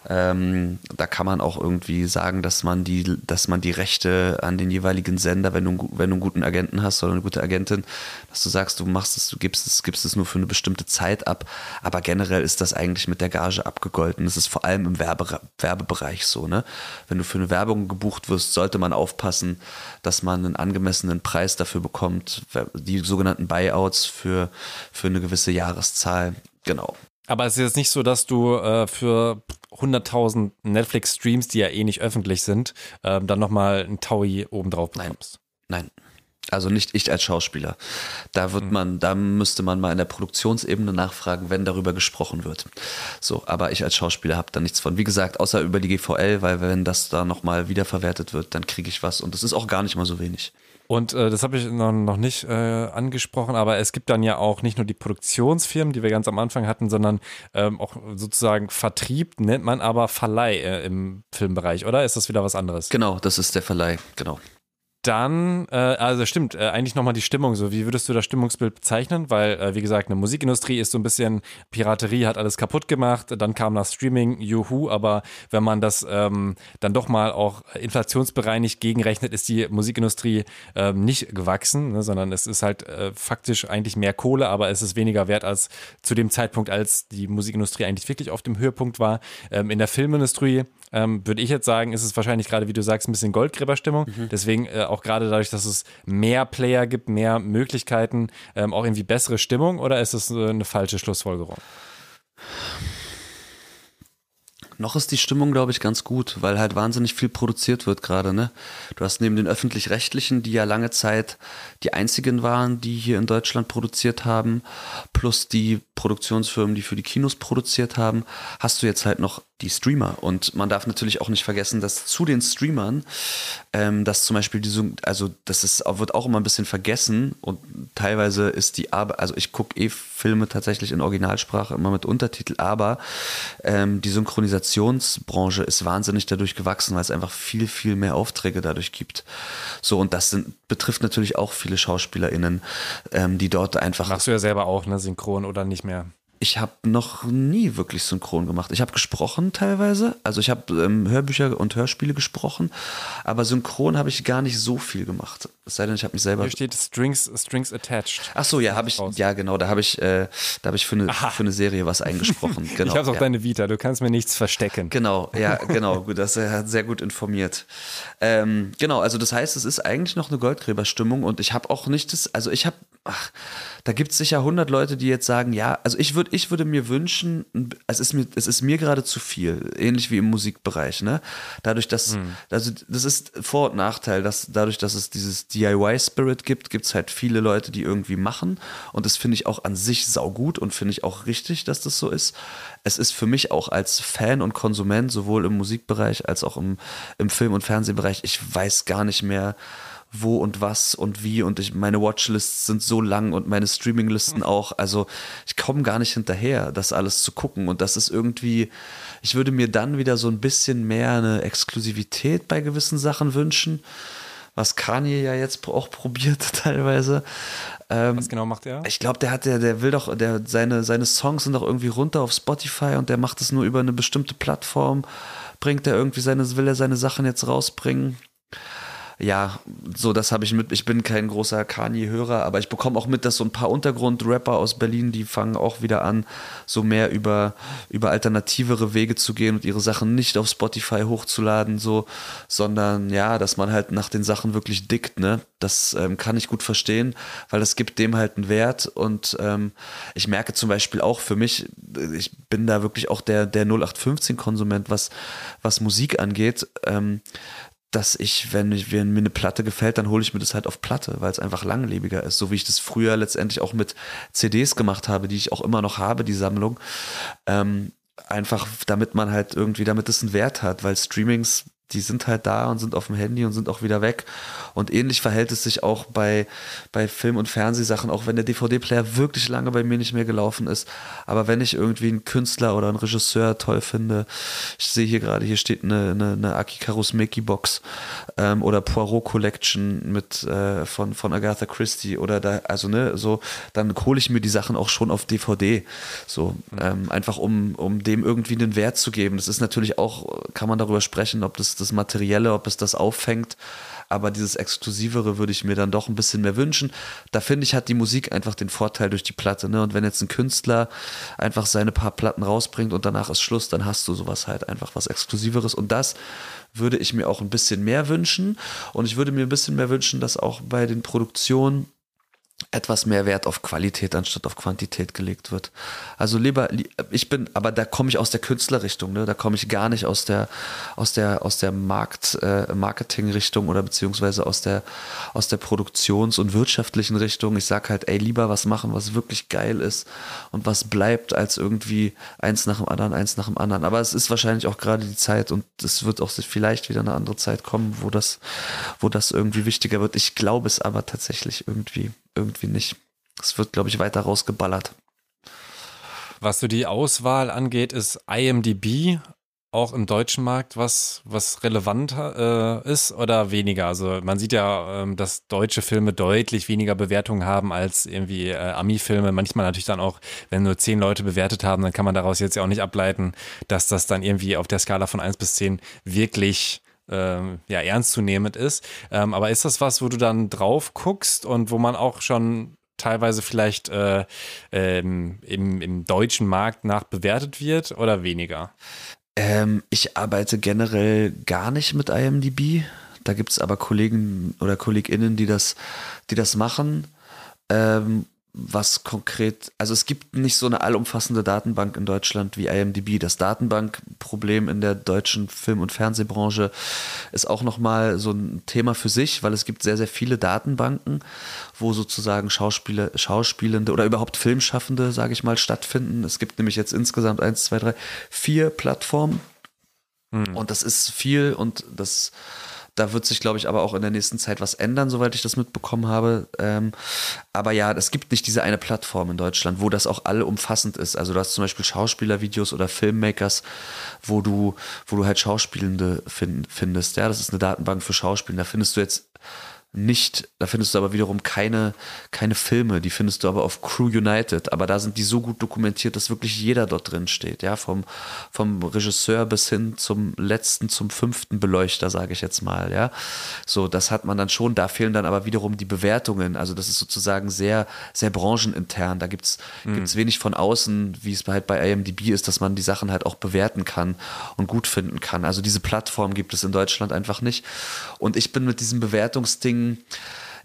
ähm, da kann man auch irgendwie sagen, dass man die, dass man die Rechte an den jeweiligen Sender, wenn du, wenn du einen guten Agenten hast oder eine gute Agentin, dass du sagst, du machst es, du gibst es, gibst es nur für eine bestimmte Zeit ab. Aber generell ist das eigentlich mit der Gage abgegolten. Das ist vor allem im Werbe, Werbebereich so. Ne? Wenn du für eine Werbung gebucht wirst, sollte man aufpassen, dass man einen angemessenen Preis dafür bekommt, die sogenannten Buyouts für, für eine gewisse Jahreszahl. Genau. Aber es ist jetzt nicht so, dass du äh, für 100.000 Netflix-Streams, die ja eh nicht öffentlich sind, äh, dann nochmal ein Taui obendrauf bekommst. Nein. Nein. Also nicht ich als Schauspieler. Da wird mhm. man, da müsste man mal in der Produktionsebene nachfragen, wenn darüber gesprochen wird. So, aber ich als Schauspieler habe da nichts von. Wie gesagt, außer über die GVL, weil wenn das da nochmal wiederverwertet wird, dann kriege ich was und das ist auch gar nicht mal so wenig. Und äh, das habe ich noch, noch nicht äh, angesprochen, aber es gibt dann ja auch nicht nur die Produktionsfirmen, die wir ganz am Anfang hatten, sondern ähm, auch sozusagen Vertrieb nennt man aber Verleih äh, im Filmbereich, oder? Ist das wieder was anderes? Genau, das ist der Verleih, genau. Dann, äh, also stimmt, äh, eigentlich nochmal die Stimmung so. Wie würdest du das Stimmungsbild bezeichnen? Weil, äh, wie gesagt, eine Musikindustrie ist so ein bisschen Piraterie, hat alles kaputt gemacht. Dann kam nach Streaming, juhu. Aber wenn man das ähm, dann doch mal auch inflationsbereinigt gegenrechnet, ist die Musikindustrie ähm, nicht gewachsen, ne, sondern es ist halt äh, faktisch eigentlich mehr Kohle, aber es ist weniger wert als zu dem Zeitpunkt, als die Musikindustrie eigentlich wirklich auf dem Höhepunkt war. Ähm, in der Filmindustrie ähm, würde ich jetzt sagen, ist es wahrscheinlich gerade, wie du sagst, ein bisschen Goldgräberstimmung. Mhm. Deswegen äh, auch gerade dadurch, dass es mehr Player gibt, mehr Möglichkeiten, ähm, auch irgendwie bessere Stimmung oder ist es äh, eine falsche Schlussfolgerung? Noch ist die Stimmung, glaube ich, ganz gut, weil halt wahnsinnig viel produziert wird gerade. Ne? Du hast neben den öffentlich-rechtlichen, die ja lange Zeit die einzigen waren, die hier in Deutschland produziert haben, plus die Produktionsfirmen, die für die Kinos produziert haben, hast du jetzt halt noch die Streamer. Und man darf natürlich auch nicht vergessen, dass zu den Streamern, ähm, dass zum Beispiel diese, also das ist, wird auch immer ein bisschen vergessen und teilweise ist die Arbeit, also ich gucke eh Filme tatsächlich in Originalsprache immer mit Untertitel, aber ähm, die Synchronisationsbranche ist wahnsinnig dadurch gewachsen, weil es einfach viel, viel mehr Aufträge dadurch gibt. So, und das sind, betrifft natürlich auch viele SchauspielerInnen, ähm, die dort einfach. Machst du ja selber auch, ne, synchron oder nicht mehr? Ich habe noch nie wirklich synchron gemacht. Ich habe gesprochen teilweise, also ich habe ähm, Hörbücher und Hörspiele gesprochen, aber synchron habe ich gar nicht so viel gemacht. Es sei denn, ich habe mich selber. Hier steht Strings, Strings Attached. Ach so, ja, habe ich, ja genau, da habe ich, äh, da habe ich für eine, für eine Serie was eingesprochen. Genau, ich habe auch ja. deine Vita, du kannst mir nichts verstecken. Genau, ja, genau, gut, das hat sehr gut informiert. Ähm, genau, also das heißt, es ist eigentlich noch eine Goldgräberstimmung und ich habe auch nicht das, also ich habe, da gibt es sicher 100 Leute, die jetzt sagen, ja, also ich würde, ich würde mir wünschen, es ist mir, es ist mir gerade zu viel, ähnlich wie im Musikbereich, ne? Dadurch, dass, Hm. also das ist Vor- und Nachteil, dass dadurch, dass es dieses DIY-Spirit gibt, gibt es halt viele Leute, die irgendwie machen. Und das finde ich auch an sich saugut und finde ich auch richtig, dass das so ist. Es ist für mich auch als Fan und Konsument, sowohl im Musikbereich als auch im, im Film- und Fernsehbereich, ich weiß gar nicht mehr, wo und was und wie. Und ich, meine Watchlists sind so lang und meine Streaminglisten auch. Also ich komme gar nicht hinterher, das alles zu gucken. Und das ist irgendwie, ich würde mir dann wieder so ein bisschen mehr eine Exklusivität bei gewissen Sachen wünschen, was Kanye ja jetzt auch probiert teilweise. Ähm, Was genau macht er? ich glaube, der hat, der, der will doch, der, seine, seine Songs sind doch irgendwie runter auf Spotify und der macht es nur über eine bestimmte Plattform. Bringt er irgendwie seine, will er seine Sachen jetzt rausbringen? Ja, so das habe ich mit. Ich bin kein großer Kanye-Hörer, aber ich bekomme auch mit, dass so ein paar Untergrund-Rapper aus Berlin, die fangen auch wieder an, so mehr über, über alternativere Wege zu gehen und ihre Sachen nicht auf Spotify hochzuladen, so, sondern ja, dass man halt nach den Sachen wirklich dickt, ne? Das ähm, kann ich gut verstehen, weil das gibt dem halt einen Wert und ähm, ich merke zum Beispiel auch für mich, ich bin da wirklich auch der, der 0815-Konsument, was, was Musik angeht. Ähm, dass ich, wenn, ich, wenn mir eine Platte gefällt, dann hole ich mir das halt auf Platte, weil es einfach langlebiger ist. So wie ich das früher letztendlich auch mit CDs gemacht habe, die ich auch immer noch habe, die Sammlung. Ähm, einfach damit man halt irgendwie, damit es einen Wert hat, weil Streamings, die sind halt da und sind auf dem Handy und sind auch wieder weg. Und ähnlich verhält es sich auch bei, bei Film- und Fernsehsachen, auch wenn der DVD-Player wirklich lange bei mir nicht mehr gelaufen ist. Aber wenn ich irgendwie einen Künstler oder einen Regisseur toll finde, ich sehe hier gerade, hier steht eine, eine, eine Aki Karusmeki Box ähm, oder Poirot Collection mit äh, von, von Agatha Christie oder da, also ne, so, dann hole ich mir die Sachen auch schon auf DVD. So, ähm, einfach um, um dem irgendwie einen Wert zu geben. Das ist natürlich auch, kann man darüber sprechen, ob das das Materielle, ob es das auffängt. Aber dieses Exklusivere würde ich mir dann doch ein bisschen mehr wünschen. Da finde ich, hat die Musik einfach den Vorteil durch die Platte. Ne? Und wenn jetzt ein Künstler einfach seine paar Platten rausbringt und danach ist Schluss, dann hast du sowas halt einfach was Exklusiveres. Und das würde ich mir auch ein bisschen mehr wünschen. Und ich würde mir ein bisschen mehr wünschen, dass auch bei den Produktionen etwas mehr Wert auf Qualität anstatt auf Quantität gelegt wird. Also lieber, ich bin, aber da komme ich aus der Künstlerrichtung, ne? Da komme ich gar nicht aus der, aus der, aus der Markt, äh, Marketingrichtung oder beziehungsweise aus der, aus der Produktions- und wirtschaftlichen Richtung. Ich sag halt, ey, lieber was machen, was wirklich geil ist und was bleibt, als irgendwie eins nach dem anderen, eins nach dem anderen. Aber es ist wahrscheinlich auch gerade die Zeit und es wird auch vielleicht wieder eine andere Zeit kommen, wo das, wo das irgendwie wichtiger wird. Ich glaube es aber tatsächlich irgendwie irgendwie nicht. Es wird, glaube ich, weiter rausgeballert. Was so die Auswahl angeht, ist IMDb auch im deutschen Markt was, was relevant äh, ist oder weniger? Also man sieht ja, ähm, dass deutsche Filme deutlich weniger Bewertungen haben als irgendwie äh, Ami-Filme. Manchmal natürlich dann auch, wenn nur zehn Leute bewertet haben, dann kann man daraus jetzt ja auch nicht ableiten, dass das dann irgendwie auf der Skala von eins bis zehn wirklich ähm, ja, ernstzunehmend ist. Ähm, aber ist das was, wo du dann drauf guckst und wo man auch schon teilweise vielleicht äh, ähm, im, im deutschen Markt nach bewertet wird oder weniger? Ähm, ich arbeite generell gar nicht mit IMDb. Da gibt es aber Kollegen oder KollegInnen, die das, die das machen. Ähm, was konkret, also es gibt nicht so eine allumfassende Datenbank in Deutschland wie IMDb. Das Datenbankproblem in der deutschen Film- und Fernsehbranche ist auch nochmal so ein Thema für sich, weil es gibt sehr, sehr viele Datenbanken, wo sozusagen Schauspieler, Schauspielende oder überhaupt Filmschaffende, sage ich mal, stattfinden. Es gibt nämlich jetzt insgesamt eins, zwei, drei, vier Plattformen. Hm. Und das ist viel und das da wird sich, glaube ich, aber auch in der nächsten Zeit was ändern, soweit ich das mitbekommen habe. Ähm, aber ja, es gibt nicht diese eine Plattform in Deutschland, wo das auch allumfassend ist. Also du hast zum Beispiel Schauspielervideos oder Filmmakers, wo du, wo du halt Schauspielende find, findest. Ja, das ist eine Datenbank für Schauspieler. Da findest du jetzt nicht, da findest du aber wiederum keine, keine Filme, die findest du aber auf Crew United, aber da sind die so gut dokumentiert, dass wirklich jeder dort drin steht, ja, vom, vom Regisseur bis hin zum letzten, zum fünften Beleuchter, sage ich jetzt mal, ja, so, das hat man dann schon, da fehlen dann aber wiederum die Bewertungen, also das ist sozusagen sehr, sehr branchenintern, da gibt's, mhm. gibt's wenig von außen, wie es halt bei IMDb ist, dass man die Sachen halt auch bewerten kann und gut finden kann, also diese Plattform gibt es in Deutschland einfach nicht. Und ich bin mit diesem Bewertungsding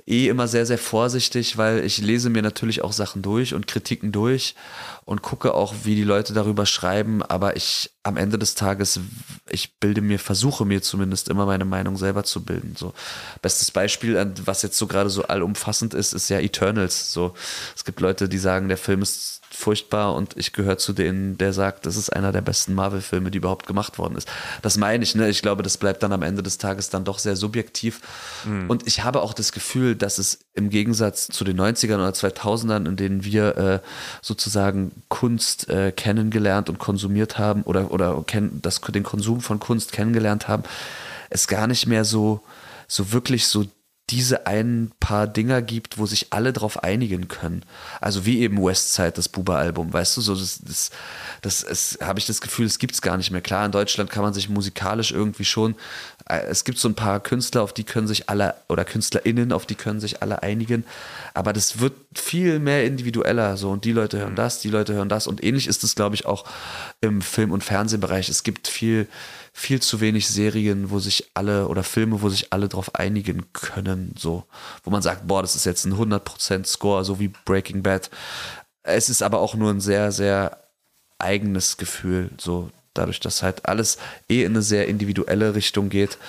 eh immer sehr, sehr vorsichtig, weil ich lese mir natürlich auch Sachen durch und Kritiken durch und gucke auch, wie die Leute darüber schreiben, aber ich am Ende des Tages, ich bilde mir, versuche mir zumindest immer meine Meinung selber zu bilden. So, bestes Beispiel, was jetzt so gerade so allumfassend ist, ist ja Eternals. So, es gibt Leute, die sagen, der Film ist furchtbar und ich gehöre zu denen, der sagt, das ist einer der besten Marvel-Filme, die überhaupt gemacht worden ist. Das meine ich, ne? Ich glaube, das bleibt dann am Ende des Tages dann doch sehr subjektiv. Mhm. Und ich habe auch das Gefühl, dass es im Gegensatz zu den 90ern oder 2000ern, in denen wir äh, sozusagen Kunst äh, kennengelernt und konsumiert haben oder, oder das, den Konsum von Kunst kennengelernt haben, es gar nicht mehr so, so wirklich so diese ein paar Dinger gibt, wo sich alle drauf einigen können. Also wie eben Westside, das Buba-Album, weißt du, so das, das, das, das habe ich das Gefühl, es gibt es gar nicht mehr. Klar, in Deutschland kann man sich musikalisch irgendwie schon, äh, es gibt so ein paar Künstler, auf die können sich alle, oder KünstlerInnen, auf die können sich alle einigen, aber das wird viel mehr individueller, so und die Leute hören das, die Leute hören das und ähnlich ist es, glaube ich, auch im Film- und Fernsehbereich. Es gibt viel, viel zu wenig Serien, wo sich alle oder Filme, wo sich alle drauf einigen können, so, wo man sagt, boah, das ist jetzt ein 100% Score, so wie Breaking Bad. Es ist aber auch nur ein sehr, sehr eigenes Gefühl, so dadurch, dass halt alles eh in eine sehr individuelle Richtung geht,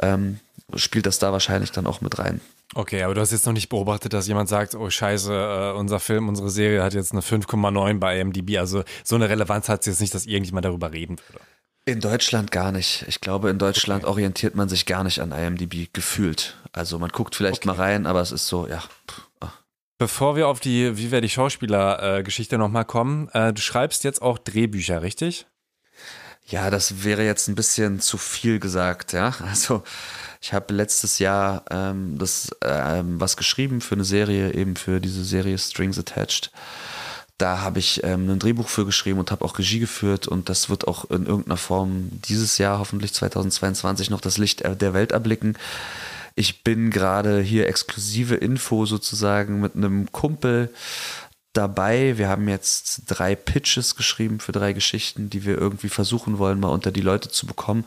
ähm, spielt das da wahrscheinlich dann auch mit rein. Okay, aber du hast jetzt noch nicht beobachtet, dass jemand sagt, oh scheiße, äh, unser Film, unsere Serie hat jetzt eine 5,9 bei IMDb. Also so eine Relevanz hat es jetzt nicht, dass irgendjemand darüber reden würde. In Deutschland gar nicht. Ich glaube, in Deutschland okay. orientiert man sich gar nicht an IMDb gefühlt. Also man guckt vielleicht okay. mal rein, aber es ist so, ja. Ah. Bevor wir auf die Wie werde ich Schauspieler-Geschichte nochmal kommen, äh, du schreibst jetzt auch Drehbücher, richtig? Ja, das wäre jetzt ein bisschen zu viel gesagt, ja. Also ich habe letztes Jahr ähm, das ähm, was geschrieben für eine Serie, eben für diese Serie Strings Attached da habe ich ähm, ein Drehbuch für geschrieben und habe auch Regie geführt und das wird auch in irgendeiner Form dieses Jahr, hoffentlich 2022, noch das Licht der Welt erblicken. Ich bin gerade hier exklusive Info sozusagen mit einem Kumpel dabei. Wir haben jetzt drei Pitches geschrieben für drei Geschichten, die wir irgendwie versuchen wollen, mal unter die Leute zu bekommen.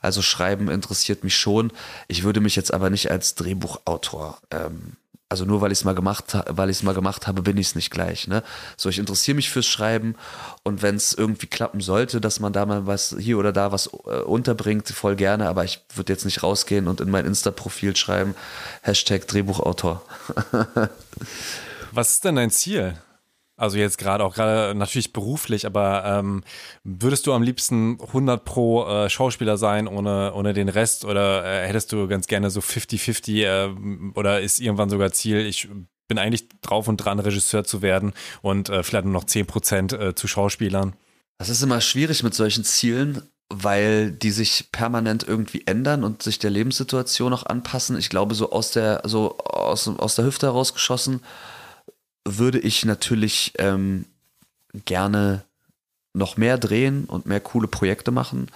Also Schreiben interessiert mich schon. Ich würde mich jetzt aber nicht als Drehbuchautor ähm, also nur weil ich es mal gemacht weil ich es mal gemacht habe, bin ich es nicht gleich. Ne? So, ich interessiere mich fürs Schreiben und wenn es irgendwie klappen sollte, dass man da mal was hier oder da was äh, unterbringt, voll gerne, aber ich würde jetzt nicht rausgehen und in mein Insta-Profil schreiben, Hashtag Drehbuchautor. was ist denn dein Ziel? Also jetzt gerade auch gerade natürlich beruflich, aber ähm, würdest du am liebsten 100 pro äh, Schauspieler sein ohne, ohne den Rest oder äh, hättest du ganz gerne so 50-50 äh, oder ist irgendwann sogar Ziel, ich bin eigentlich drauf und dran, Regisseur zu werden und äh, vielleicht nur noch 10 Prozent äh, zu Schauspielern? Das ist immer schwierig mit solchen Zielen, weil die sich permanent irgendwie ändern und sich der Lebenssituation auch anpassen. Ich glaube, so aus der, so aus, aus der Hüfte herausgeschossen, würde ich natürlich ähm, gerne noch mehr drehen und mehr coole Projekte machen,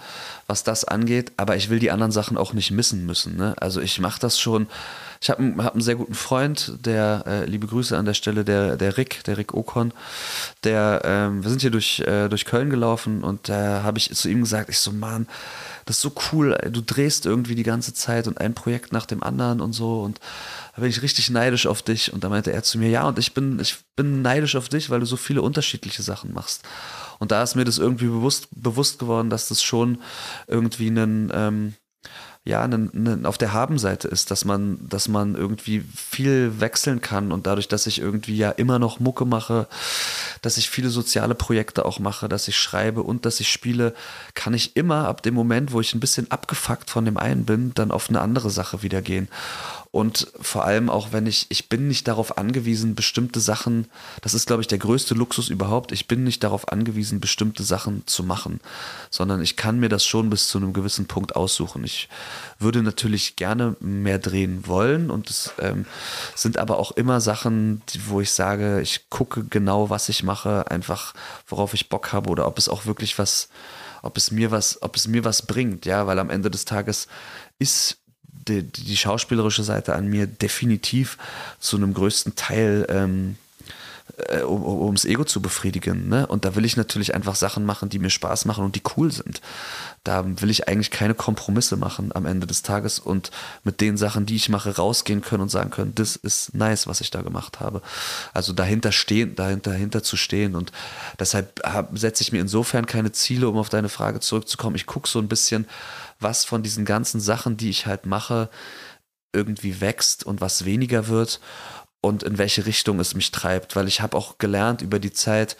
was das angeht. Aber ich will die anderen Sachen auch nicht missen müssen. Ne? Also ich mache das schon. Ich habe hab einen sehr guten Freund, der, äh, liebe Grüße an der Stelle, der, der Rick, der Rick Okon, der, ähm, wir sind hier durch, äh, durch Köln gelaufen und da habe ich zu ihm gesagt, ich so, Mann, das ist so cool, du drehst irgendwie die ganze Zeit und ein Projekt nach dem anderen und so und da bin ich richtig neidisch auf dich. Und da meinte er zu mir, ja, und ich bin, ich bin neidisch auf dich, weil du so viele unterschiedliche Sachen machst. Und da ist mir das irgendwie bewusst, bewusst geworden, dass das schon irgendwie ein, ähm, ja, einen, einen auf der Habenseite ist, dass man, dass man irgendwie viel wechseln kann und dadurch, dass ich irgendwie ja immer noch Mucke mache, dass ich viele soziale Projekte auch mache, dass ich schreibe und dass ich spiele, kann ich immer ab dem Moment, wo ich ein bisschen abgefuckt von dem einen bin, dann auf eine andere Sache wieder gehen. Und vor allem auch, wenn ich, ich bin nicht darauf angewiesen, bestimmte Sachen, das ist, glaube ich, der größte Luxus überhaupt, ich bin nicht darauf angewiesen, bestimmte Sachen zu machen, sondern ich kann mir das schon bis zu einem gewissen Punkt aussuchen. Ich würde natürlich gerne mehr drehen wollen und es ähm, sind aber auch immer Sachen, wo ich sage, ich gucke genau, was ich mache, einfach worauf ich Bock habe oder ob es auch wirklich was, ob es mir was, ob es mir was bringt, ja, weil am Ende des Tages ist die, die schauspielerische Seite an mir definitiv zu einem größten Teil ähm, äh, um, ums Ego zu befriedigen. Ne? Und da will ich natürlich einfach Sachen machen, die mir Spaß machen und die cool sind. Da will ich eigentlich keine Kompromisse machen am Ende des Tages und mit den Sachen, die ich mache, rausgehen können und sagen können, das ist nice, was ich da gemacht habe. Also dahinter stehen, dahinter, dahinter zu stehen. Und deshalb setze ich mir insofern keine Ziele, um auf deine Frage zurückzukommen. Ich gucke so ein bisschen, was von diesen ganzen Sachen, die ich halt mache, irgendwie wächst und was weniger wird und in welche Richtung es mich treibt, weil ich habe auch gelernt über die Zeit,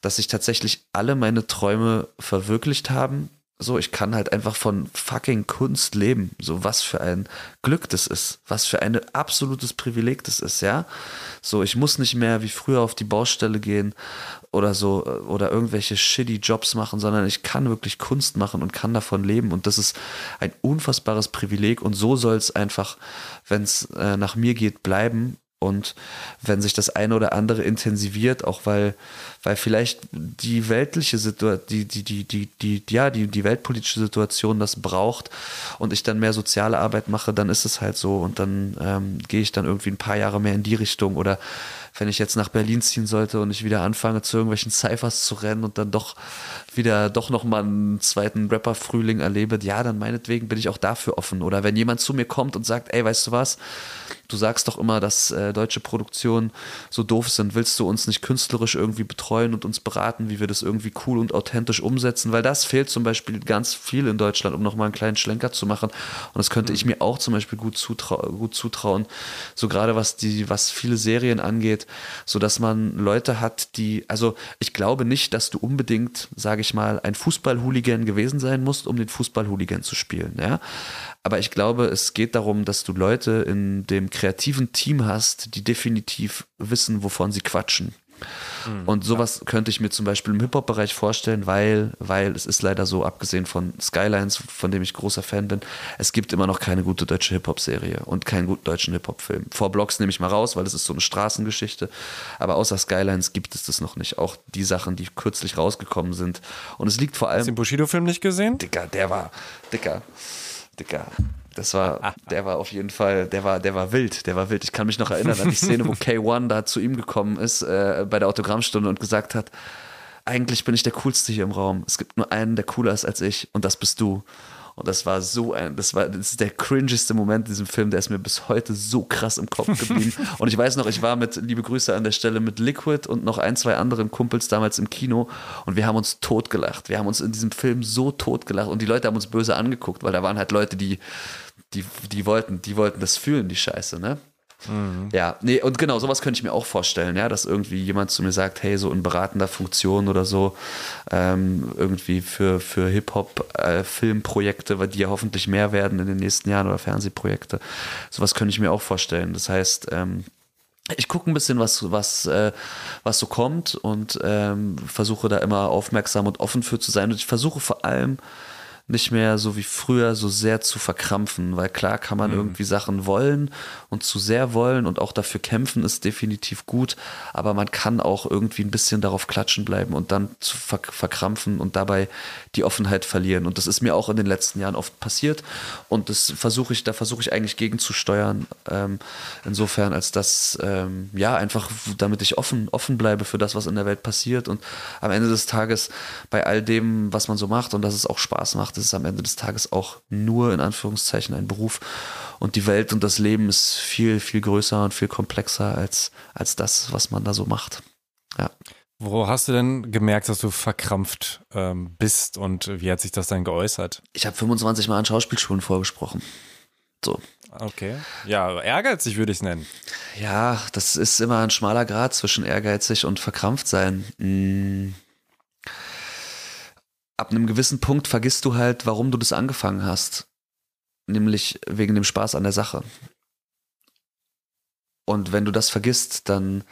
dass sich tatsächlich alle meine Träume verwirklicht haben. So, ich kann halt einfach von fucking Kunst leben. So, was für ein Glück das ist. Was für ein absolutes Privileg das ist, ja. So, ich muss nicht mehr wie früher auf die Baustelle gehen oder so oder irgendwelche shitty Jobs machen, sondern ich kann wirklich Kunst machen und kann davon leben und das ist ein unfassbares Privileg und so soll es einfach, wenn es äh, nach mir geht, bleiben und wenn sich das eine oder andere intensiviert, auch weil, weil vielleicht die weltliche Situation, die, die, die, die, die, ja, die, die weltpolitische Situation das braucht und ich dann mehr soziale Arbeit mache, dann ist es halt so. Und dann ähm, gehe ich dann irgendwie ein paar Jahre mehr in die Richtung. Oder wenn ich jetzt nach Berlin ziehen sollte und ich wieder anfange zu irgendwelchen Cyphers zu rennen und dann doch wieder doch noch mal einen zweiten Rapper-Frühling erlebe, ja, dann meinetwegen bin ich auch dafür offen. Oder wenn jemand zu mir kommt und sagt, ey, weißt du was, du sagst doch immer, dass äh, deutsche Produktionen so doof sind, willst du uns nicht künstlerisch irgendwie betreuen und uns beraten, wie wir das irgendwie cool und authentisch umsetzen? Weil das fehlt zum Beispiel ganz viel in Deutschland, um nochmal einen kleinen Schlenker zu machen. Und das könnte ich mir auch zum Beispiel gut, zutrau gut zutrauen, so gerade was die, was viele Serien angeht, so dass man Leute hat, die, also ich glaube nicht, dass du unbedingt, sage ich mal, ein Fußballhooligan gewesen sein musst, um den Fußballhooligan zu spielen, ja. Aber ich glaube, es geht darum, dass du Leute in dem kreativen Team hast, die definitiv wissen, wovon sie quatschen. Mhm. Und sowas könnte ich mir zum Beispiel im Hip-Hop-Bereich vorstellen, weil, weil es ist leider so, abgesehen von Skylines, von dem ich großer Fan bin, es gibt immer noch keine gute deutsche Hip-Hop-Serie und keinen guten deutschen Hip-Hop-Film. Vor Blocks nehme ich mal raus, weil es ist so eine Straßengeschichte. Aber außer Skylines gibt es das noch nicht. Auch die Sachen, die kürzlich rausgekommen sind. Und es liegt vor allem. Hast du den Bushido-Film nicht gesehen? Dicker, der war, dicker. Dicker. Das war, der war auf jeden Fall, der war, der war wild, der war wild. Ich kann mich noch erinnern an die Szene, wo K1 da zu ihm gekommen ist äh, bei der Autogrammstunde und gesagt hat, eigentlich bin ich der Coolste hier im Raum. Es gibt nur einen, der cooler ist als ich und das bist du. Und das war so ein, das war das ist der cringeste Moment in diesem Film, der ist mir bis heute so krass im Kopf geblieben. und ich weiß noch, ich war mit, liebe Grüße an der Stelle, mit Liquid und noch ein, zwei anderen Kumpels damals im Kino und wir haben uns totgelacht. Wir haben uns in diesem Film so totgelacht und die Leute haben uns böse angeguckt, weil da waren halt Leute, die, die, die wollten, die wollten das fühlen, die Scheiße, ne? Mhm. Ja, nee, und genau, sowas könnte ich mir auch vorstellen, ja, dass irgendwie jemand zu mir sagt, hey, so in beratender Funktion oder so, ähm, irgendwie für, für Hip-Hop-Filmprojekte, äh, die ja hoffentlich mehr werden in den nächsten Jahren oder Fernsehprojekte. Sowas könnte ich mir auch vorstellen. Das heißt, ähm, ich gucke ein bisschen, was, was, äh, was so kommt und ähm, versuche da immer aufmerksam und offen für zu sein. Und ich versuche vor allem, nicht mehr so wie früher so sehr zu verkrampfen, weil klar kann man mhm. irgendwie Sachen wollen und zu sehr wollen und auch dafür kämpfen ist definitiv gut, aber man kann auch irgendwie ein bisschen darauf klatschen bleiben und dann zu ver verkrampfen und dabei die Offenheit verlieren. Und das ist mir auch in den letzten Jahren oft passiert und das versuche ich, da versuche ich eigentlich gegenzusteuern. Ähm, insofern, als das ähm, ja einfach, damit ich offen, offen bleibe für das, was in der Welt passiert und am Ende des Tages bei all dem, was man so macht und dass es auch Spaß macht, ist es am Ende des Tages auch nur in Anführungszeichen ein Beruf und die Welt und das Leben ist viel, viel größer und viel komplexer als, als das, was man da so macht. Ja. Wo hast du denn gemerkt, dass du verkrampft ähm, bist und wie hat sich das dann geäußert? Ich habe 25 Mal an Schauspielschulen vorgesprochen. So. Okay. Ja, ehrgeizig würde ich es nennen. Ja, das ist immer ein schmaler Grad zwischen ehrgeizig und verkrampft sein. Hm. Ab einem gewissen Punkt vergisst du halt, warum du das angefangen hast. Nämlich wegen dem Spaß an der Sache. Und wenn du das vergisst, dann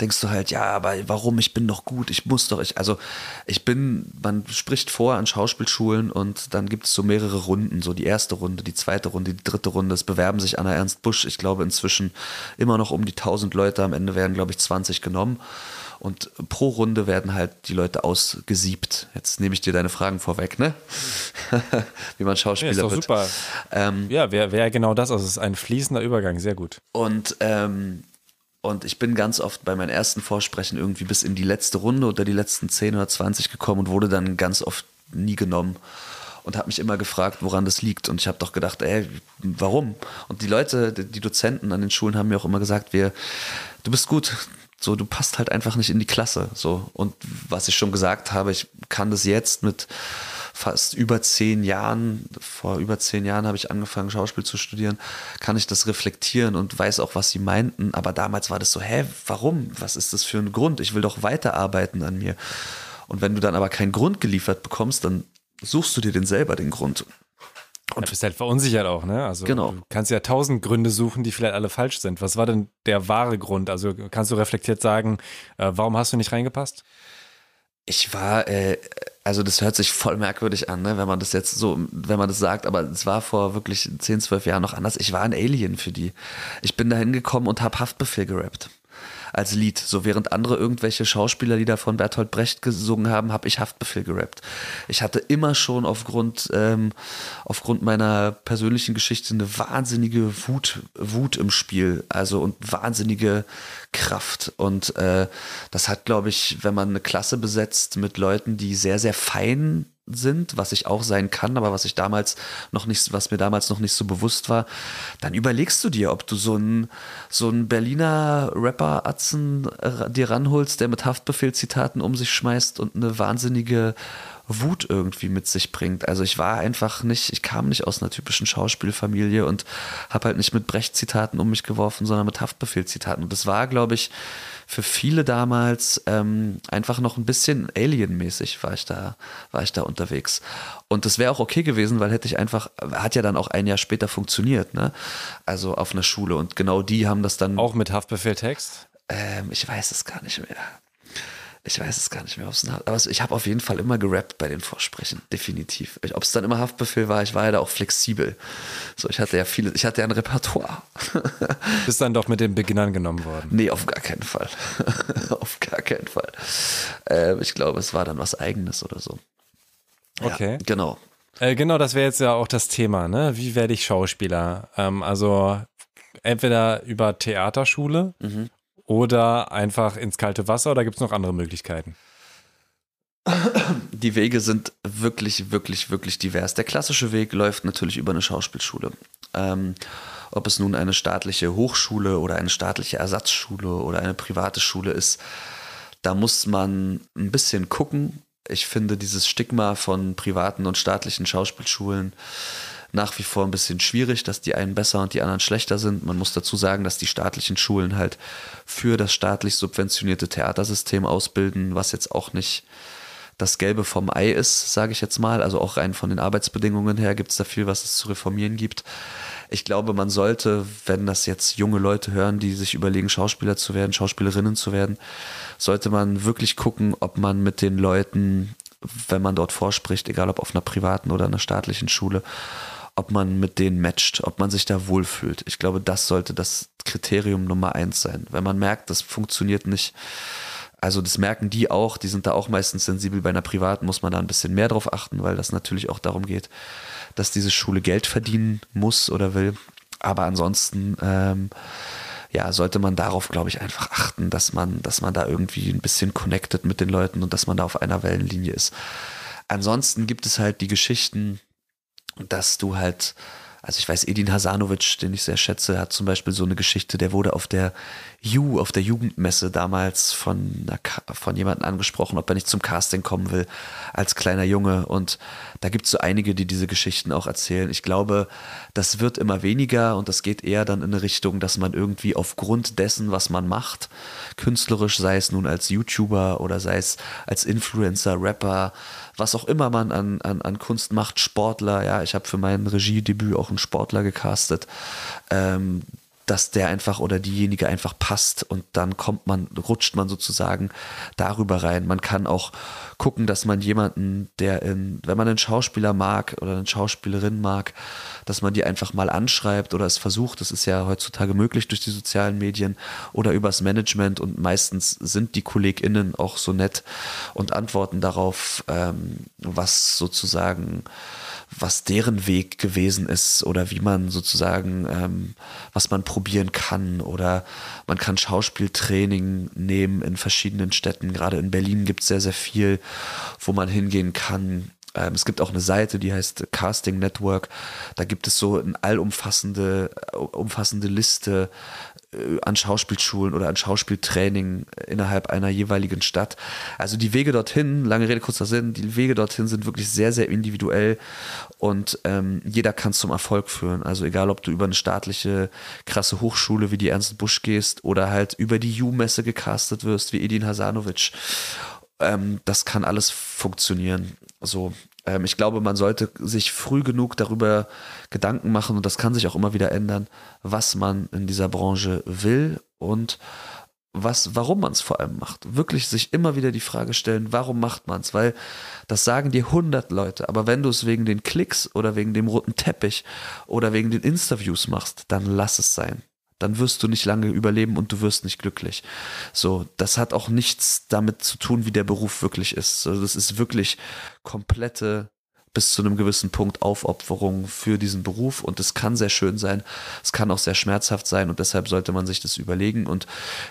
denkst du halt, ja, aber warum? Ich bin doch gut, ich muss doch. Ich, also ich bin, man spricht vor an Schauspielschulen und dann gibt es so mehrere Runden, so die erste Runde, die zweite Runde, die dritte Runde. Es bewerben sich Anna Ernst Busch, ich glaube inzwischen immer noch um die 1000 Leute, am Ende werden, glaube ich, 20 genommen. Und pro Runde werden halt die Leute ausgesiebt. Jetzt nehme ich dir deine Fragen vorweg, ne? Wie man Schauspieler ja, ist wird. super. Ähm, ja, wäre wär genau das. Also es ist ein fließender Übergang, sehr gut. Und ähm, und ich bin ganz oft bei meinen ersten Vorsprechen irgendwie bis in die letzte Runde oder die letzten 10 oder 20 gekommen und wurde dann ganz oft nie genommen und habe mich immer gefragt, woran das liegt. Und ich habe doch gedacht, ey, warum? Und die Leute, die Dozenten an den Schulen haben mir auch immer gesagt, wir, du bist gut, so, du passt halt einfach nicht in die Klasse. So. Und was ich schon gesagt habe, ich kann das jetzt mit fast über zehn Jahren, vor über zehn Jahren habe ich angefangen, Schauspiel zu studieren, kann ich das reflektieren und weiß auch, was sie meinten. Aber damals war das so, hä, warum? Was ist das für ein Grund? Ich will doch weiterarbeiten an mir. Und wenn du dann aber keinen Grund geliefert bekommst, dann suchst du dir den selber den Grund. Und du bist halt verunsichert auch, ne? Also genau. du kannst ja tausend Gründe suchen, die vielleicht alle falsch sind. Was war denn der wahre Grund? Also kannst du reflektiert sagen, äh, warum hast du nicht reingepasst? Ich war, äh, also das hört sich voll merkwürdig an, ne, wenn man das jetzt so, wenn man das sagt, aber es war vor wirklich 10, 12 Jahren noch anders. Ich war ein Alien für die. Ich bin da hingekommen und habe Haftbefehl gerappt als Lied. So während andere irgendwelche Schauspielerlieder von Bertolt Brecht gesungen haben, habe ich Haftbefehl gerappt. Ich hatte immer schon aufgrund, ähm, aufgrund meiner persönlichen Geschichte eine wahnsinnige Wut, Wut im Spiel. Also und wahnsinnige Kraft. Und äh, das hat, glaube ich, wenn man eine Klasse besetzt mit Leuten, die sehr, sehr fein sind, was ich auch sein kann, aber was ich damals noch nicht, was mir damals noch nicht so bewusst war, dann überlegst du dir, ob du so einen so einen Berliner Rapper Atzen äh, dir ranholst, der mit Haftbefehlzitaten um sich schmeißt und eine wahnsinnige Wut irgendwie mit sich bringt. Also ich war einfach nicht, ich kam nicht aus einer typischen Schauspielfamilie und habe halt nicht mit Brecht-Zitaten um mich geworfen, sondern mit Haftbefehlzitaten. Und das war, glaube ich, für viele damals ähm, einfach noch ein bisschen alienmäßig war ich da, war ich da unterwegs. Und das wäre auch okay gewesen, weil hätte ich einfach, hat ja dann auch ein Jahr später funktioniert, ne? Also auf einer Schule. Und genau die haben das dann. Auch mit Haftbefehltext? Ähm, ich weiß es gar nicht mehr. Ich weiß es gar nicht mehr, aber ich habe auf jeden Fall immer gerappt bei den Vorsprechen, definitiv. Ob es dann immer Haftbefehl war, ich war ja da auch flexibel. So, ich hatte ja viele, ich hatte ja ein Repertoire. Bist dann doch mit den Beginnern genommen worden? Nee, auf gar keinen Fall. auf gar keinen Fall. Äh, ich glaube, es war dann was Eigenes oder so. Okay. Ja, genau. Äh, genau, das wäre jetzt ja auch das Thema, ne? Wie werde ich Schauspieler? Ähm, also entweder über Theaterschule mhm oder einfach ins kalte Wasser oder gibt es noch andere Möglichkeiten? Die Wege sind wirklich, wirklich, wirklich divers. Der klassische Weg läuft natürlich über eine Schauspielschule. Ähm, ob es nun eine staatliche Hochschule oder eine staatliche Ersatzschule oder eine private Schule ist, da muss man ein bisschen gucken. Ich finde dieses Stigma von privaten und staatlichen Schauspielschulen nach wie vor ein bisschen schwierig, dass die einen besser und die anderen schlechter sind. Man muss dazu sagen, dass die staatlichen Schulen halt für das staatlich subventionierte Theatersystem ausbilden, was jetzt auch nicht das Gelbe vom Ei ist, sage ich jetzt mal. Also auch rein von den Arbeitsbedingungen her gibt es da viel, was es zu reformieren gibt. Ich glaube, man sollte, wenn das jetzt junge Leute hören, die sich überlegen, Schauspieler zu werden, Schauspielerinnen zu werden, sollte man wirklich gucken, ob man mit den Leuten, wenn man dort vorspricht, egal ob auf einer privaten oder einer staatlichen Schule, ob man mit denen matcht, ob man sich da wohlfühlt. Ich glaube, das sollte das Kriterium Nummer eins sein. Wenn man merkt, das funktioniert nicht, also das merken die auch, die sind da auch meistens sensibel. Bei einer privaten muss man da ein bisschen mehr drauf achten, weil das natürlich auch darum geht, dass diese Schule Geld verdienen muss oder will. Aber ansonsten, ähm, ja, sollte man darauf, glaube ich, einfach achten, dass man, dass man da irgendwie ein bisschen connected mit den Leuten und dass man da auf einer Wellenlinie ist. Ansonsten gibt es halt die Geschichten, dass du halt, also ich weiß, Edin Hasanovic, den ich sehr schätze, hat zum Beispiel so eine Geschichte, der wurde auf der Ju, auf der Jugendmesse damals von, von jemandem angesprochen, ob er nicht zum Casting kommen will, als kleiner Junge. Und da gibt es so einige, die diese Geschichten auch erzählen. Ich glaube, das wird immer weniger und das geht eher dann in eine Richtung, dass man irgendwie aufgrund dessen, was man macht, künstlerisch, sei es nun als YouTuber oder sei es als Influencer, Rapper, was auch immer man an, an, an Kunst macht, Sportler, ja, ich habe für mein Regiedebüt auch einen Sportler gecastet, ähm, dass der einfach oder diejenige einfach passt und dann kommt man, rutscht man sozusagen darüber rein. Man kann auch gucken, dass man jemanden, der in, wenn man einen Schauspieler mag oder eine Schauspielerin mag, dass man die einfach mal anschreibt oder es versucht. Das ist ja heutzutage möglich durch die sozialen Medien oder übers Management und meistens sind die KollegInnen auch so nett und antworten darauf, ähm, was sozusagen was deren Weg gewesen ist oder wie man sozusagen, ähm, was man probieren kann oder man kann Schauspieltraining nehmen in verschiedenen Städten. Gerade in Berlin gibt es sehr, sehr viel, wo man hingehen kann. Ähm, es gibt auch eine Seite, die heißt Casting Network. Da gibt es so eine allumfassende umfassende Liste äh, an Schauspielschulen oder an Schauspieltraining innerhalb einer jeweiligen Stadt. Also die Wege dorthin, lange Rede, kurzer Sinn, die Wege dorthin sind wirklich sehr, sehr individuell und ähm, jeder kann zum Erfolg führen. Also egal, ob du über eine staatliche, krasse Hochschule wie die Ernst Busch gehst oder halt über die U-Messe gecastet wirst wie Edin Hasanovic. Ähm, das kann alles funktionieren. So, ähm, ich glaube, man sollte sich früh genug darüber Gedanken machen und das kann sich auch immer wieder ändern, was man in dieser Branche will und was, warum man es vor allem macht. Wirklich sich immer wieder die Frage stellen, warum macht man es? Weil das sagen dir 100 Leute, aber wenn du es wegen den Klicks oder wegen dem roten Teppich oder wegen den Interviews machst, dann lass es sein dann wirst du nicht lange überleben und du wirst nicht glücklich. So, das hat auch nichts damit zu tun, wie der Beruf wirklich ist. Also das ist wirklich komplette bis zu einem gewissen Punkt Aufopferung für diesen Beruf und es kann sehr schön sein, es kann auch sehr schmerzhaft sein und deshalb sollte man sich das überlegen und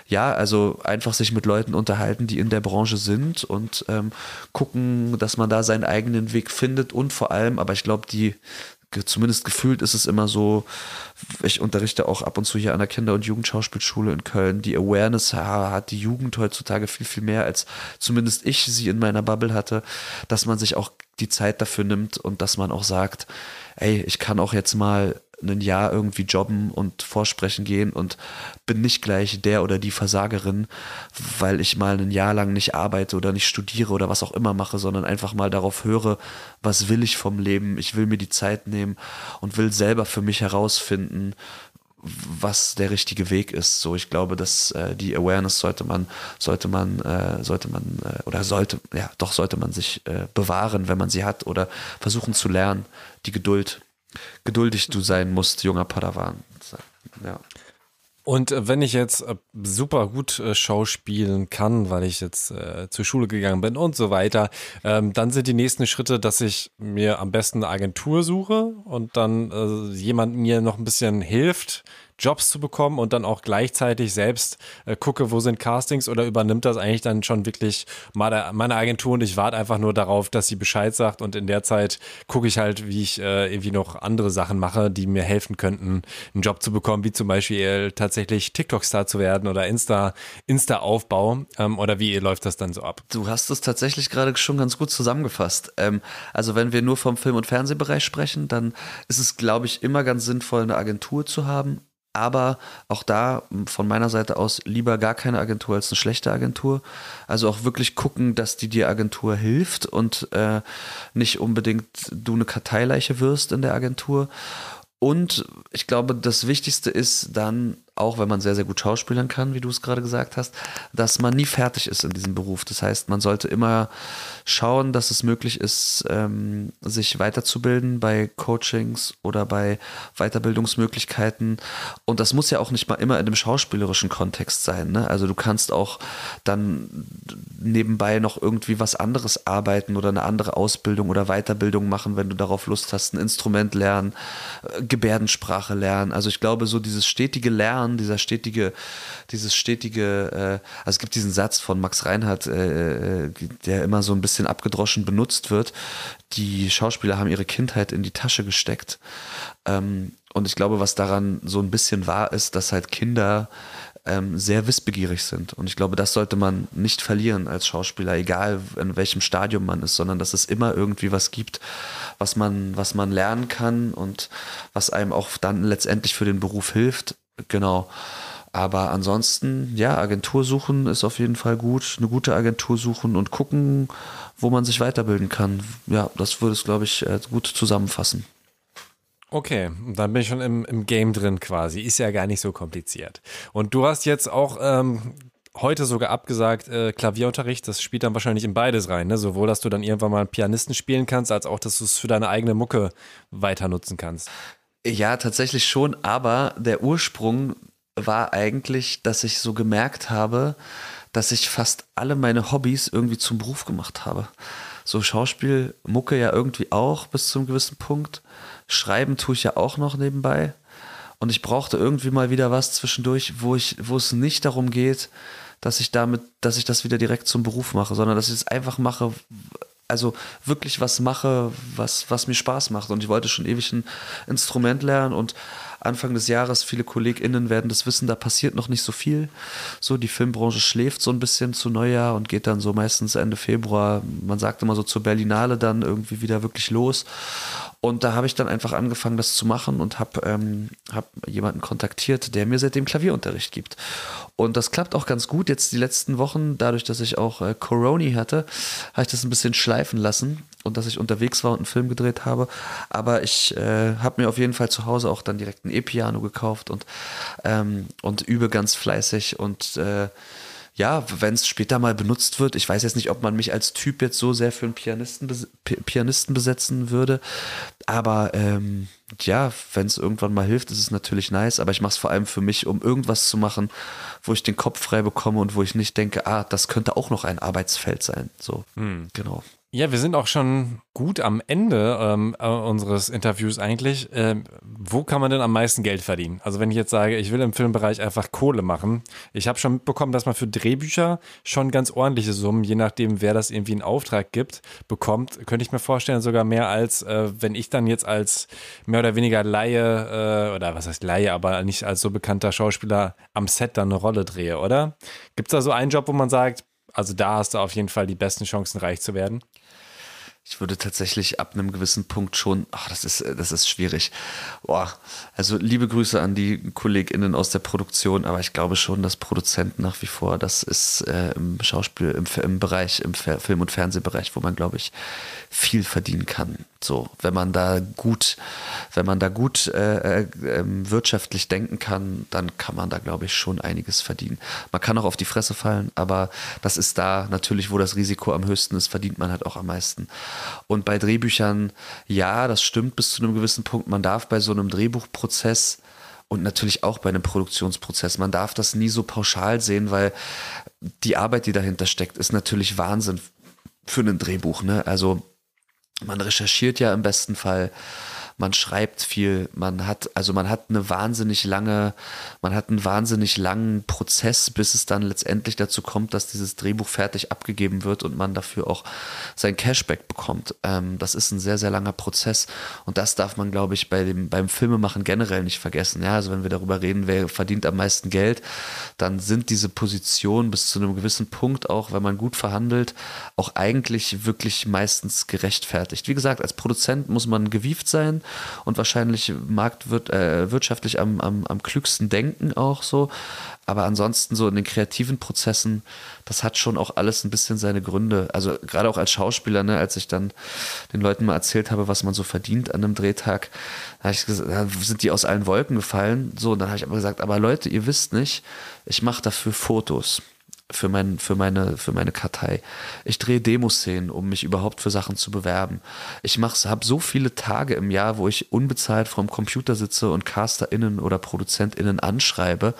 ja, also einfach sich mit Leuten unterhalten, die in der Branche sind und ähm, gucken, dass man da seinen eigenen Weg findet und vor allem, aber ich glaube, die zumindest gefühlt ist es immer so, ich unterrichte auch ab und zu hier an der Kinder- und Jugendschauspielschule in Köln. Die Awareness hat die Jugend heutzutage viel, viel mehr, als zumindest ich sie in meiner Bubble hatte, dass man sich auch die Zeit dafür nimmt und dass man auch sagt, ey, ich kann auch jetzt mal ein Jahr irgendwie jobben und vorsprechen gehen und bin nicht gleich der oder die Versagerin, weil ich mal ein Jahr lang nicht arbeite oder nicht studiere oder was auch immer mache, sondern einfach mal darauf höre, was will ich vom Leben. Ich will mir die Zeit nehmen und will selber für mich herausfinden, was der richtige Weg ist. So, ich glaube, dass äh, die Awareness sollte man, sollte man, äh, sollte man äh, oder sollte, ja, doch sollte man sich äh, bewahren, wenn man sie hat oder versuchen zu lernen. Die Geduld geduldig du sein musst, junger Padawan. Ja. Und äh, wenn ich jetzt äh, super gut äh, schauspielen kann, weil ich jetzt äh, zur Schule gegangen bin und so weiter, ähm, dann sind die nächsten Schritte, dass ich mir am besten eine Agentur suche und dann äh, jemand mir noch ein bisschen hilft, Jobs zu bekommen und dann auch gleichzeitig selbst äh, gucke, wo sind Castings oder übernimmt das eigentlich dann schon wirklich meine Agentur und ich warte einfach nur darauf, dass sie Bescheid sagt und in der Zeit gucke ich halt, wie ich äh, irgendwie noch andere Sachen mache, die mir helfen könnten, einen Job zu bekommen, wie zum Beispiel tatsächlich TikTok-Star zu werden oder Insta, Insta-Aufbau ähm, oder wie läuft das dann so ab? Du hast es tatsächlich gerade schon ganz gut zusammengefasst. Ähm, also wenn wir nur vom Film- und Fernsehbereich sprechen, dann ist es, glaube ich, immer ganz sinnvoll, eine Agentur zu haben aber auch da von meiner Seite aus lieber gar keine Agentur als eine schlechte Agentur. Also auch wirklich gucken, dass die dir Agentur hilft und äh, nicht unbedingt du eine Karteileiche wirst in der Agentur. Und ich glaube, das Wichtigste ist dann auch wenn man sehr, sehr gut schauspielern kann, wie du es gerade gesagt hast, dass man nie fertig ist in diesem Beruf. Das heißt, man sollte immer schauen, dass es möglich ist, ähm, sich weiterzubilden bei Coachings oder bei Weiterbildungsmöglichkeiten. Und das muss ja auch nicht mal immer in dem schauspielerischen Kontext sein. Ne? Also du kannst auch dann nebenbei noch irgendwie was anderes arbeiten oder eine andere Ausbildung oder Weiterbildung machen, wenn du darauf Lust hast, ein Instrument lernen, äh, Gebärdensprache lernen. Also ich glaube, so dieses stetige Lernen, Jahren, dieser stetige, dieses stetige, äh, also es gibt diesen Satz von Max Reinhardt, äh, äh, der immer so ein bisschen abgedroschen benutzt wird. Die Schauspieler haben ihre Kindheit in die Tasche gesteckt. Ähm, und ich glaube, was daran so ein bisschen wahr ist, dass halt Kinder ähm, sehr wissbegierig sind. Und ich glaube, das sollte man nicht verlieren als Schauspieler, egal in welchem Stadium man ist, sondern dass es immer irgendwie was gibt, was man, was man lernen kann und was einem auch dann letztendlich für den Beruf hilft. Genau. Aber ansonsten, ja, Agentur suchen ist auf jeden Fall gut. Eine gute Agentur suchen und gucken, wo man sich weiterbilden kann. Ja, das würde es, glaube ich, äh, gut zusammenfassen. Okay, dann bin ich schon im, im Game drin quasi. Ist ja gar nicht so kompliziert. Und du hast jetzt auch ähm, heute sogar abgesagt, äh, Klavierunterricht, das spielt dann wahrscheinlich in beides rein, ne? Sowohl, dass du dann irgendwann mal einen Pianisten spielen kannst, als auch, dass du es für deine eigene Mucke weiter nutzen kannst. Ja, tatsächlich schon, aber der Ursprung war eigentlich, dass ich so gemerkt habe, dass ich fast alle meine Hobbys irgendwie zum Beruf gemacht habe. So Schauspiel, Mucke ja irgendwie auch bis zu einem gewissen Punkt. Schreiben tue ich ja auch noch nebenbei. Und ich brauchte irgendwie mal wieder was zwischendurch, wo ich, wo es nicht darum geht, dass ich damit, dass ich das wieder direkt zum Beruf mache, sondern dass ich es einfach mache, also wirklich was mache, was, was mir Spaß macht. Und ich wollte schon ewig ein Instrument lernen und Anfang des Jahres, viele KollegInnen werden das wissen, da passiert noch nicht so viel. So, die Filmbranche schläft so ein bisschen zu Neujahr und geht dann so meistens Ende Februar, man sagt immer so zur Berlinale dann irgendwie wieder wirklich los. Und da habe ich dann einfach angefangen, das zu machen und habe ähm, hab jemanden kontaktiert, der mir seitdem Klavierunterricht gibt. Und das klappt auch ganz gut. Jetzt die letzten Wochen, dadurch, dass ich auch äh, Corona hatte, habe ich das ein bisschen schleifen lassen und dass ich unterwegs war und einen Film gedreht habe. Aber ich äh, habe mir auf jeden Fall zu Hause auch dann direkt ein E-Piano gekauft und, ähm, und übe ganz fleißig und äh, ja, wenn es später mal benutzt wird, ich weiß jetzt nicht, ob man mich als Typ jetzt so sehr für einen Pianisten, Pianisten besetzen würde, aber ähm, ja, wenn es irgendwann mal hilft, ist es natürlich nice, aber ich mache es vor allem für mich, um irgendwas zu machen, wo ich den Kopf frei bekomme und wo ich nicht denke, ah, das könnte auch noch ein Arbeitsfeld sein. So, hm. genau. Ja, wir sind auch schon gut am Ende ähm, äh, unseres Interviews eigentlich. Ähm, wo kann man denn am meisten Geld verdienen? Also wenn ich jetzt sage, ich will im Filmbereich einfach Kohle machen. Ich habe schon mitbekommen, dass man für Drehbücher schon ganz ordentliche Summen, je nachdem, wer das irgendwie in Auftrag gibt, bekommt. Könnte ich mir vorstellen, sogar mehr als, äh, wenn ich dann jetzt als mehr oder weniger Laie, äh, oder was heißt Laie, aber nicht als so bekannter Schauspieler am Set dann eine Rolle drehe, oder? Gibt es da so einen Job, wo man sagt, also da hast du auf jeden Fall die besten Chancen, reich zu werden? Ich würde tatsächlich ab einem gewissen Punkt schon, ach, das ist, das ist schwierig. Boah, also liebe Grüße an die KollegInnen aus der Produktion, aber ich glaube schon, dass Produzent nach wie vor, das ist äh, im Schauspiel, im, im Bereich, im Film- und Fernsehbereich, wo man, glaube ich, viel verdienen kann. So, wenn man da gut, wenn man da gut äh, äh, ähm, wirtschaftlich denken kann, dann kann man da, glaube ich, schon einiges verdienen. Man kann auch auf die Fresse fallen, aber das ist da natürlich, wo das Risiko am höchsten ist, verdient man halt auch am meisten. Und bei Drehbüchern, ja, das stimmt bis zu einem gewissen Punkt. Man darf bei so einem Drehbuchprozess und natürlich auch bei einem Produktionsprozess. Man darf das nie so pauschal sehen, weil die Arbeit, die dahinter steckt, ist natürlich Wahnsinn für ein Drehbuch. Ne? Also man recherchiert ja im besten Fall man schreibt viel, man hat, also man hat eine wahnsinnig lange, man hat einen wahnsinnig langen Prozess, bis es dann letztendlich dazu kommt, dass dieses Drehbuch fertig abgegeben wird und man dafür auch sein Cashback bekommt. Ähm, das ist ein sehr, sehr langer Prozess und das darf man, glaube ich, bei dem, beim Filmemachen generell nicht vergessen. Ja, also wenn wir darüber reden, wer verdient am meisten Geld, dann sind diese Positionen bis zu einem gewissen Punkt auch, wenn man gut verhandelt, auch eigentlich wirklich meistens gerechtfertigt. Wie gesagt, als Produzent muss man gewieft sein, und wahrscheinlich marktwirt, äh, wirtschaftlich am, am, am klügsten denken auch so. Aber ansonsten so in den kreativen Prozessen, das hat schon auch alles ein bisschen seine Gründe. Also gerade auch als Schauspieler, ne, als ich dann den Leuten mal erzählt habe, was man so verdient an einem Drehtag, da, gesagt, da sind die aus allen Wolken gefallen. So, und dann habe ich aber gesagt, aber Leute, ihr wisst nicht, ich mache dafür Fotos für, mein, für, meine, für meine Kartei. Ich drehe Demoszenen, um mich überhaupt für Sachen zu bewerben. Ich habe so viele Tage im Jahr, wo ich unbezahlt vorm Computer sitze und CasterInnen oder ProduzentInnen anschreibe.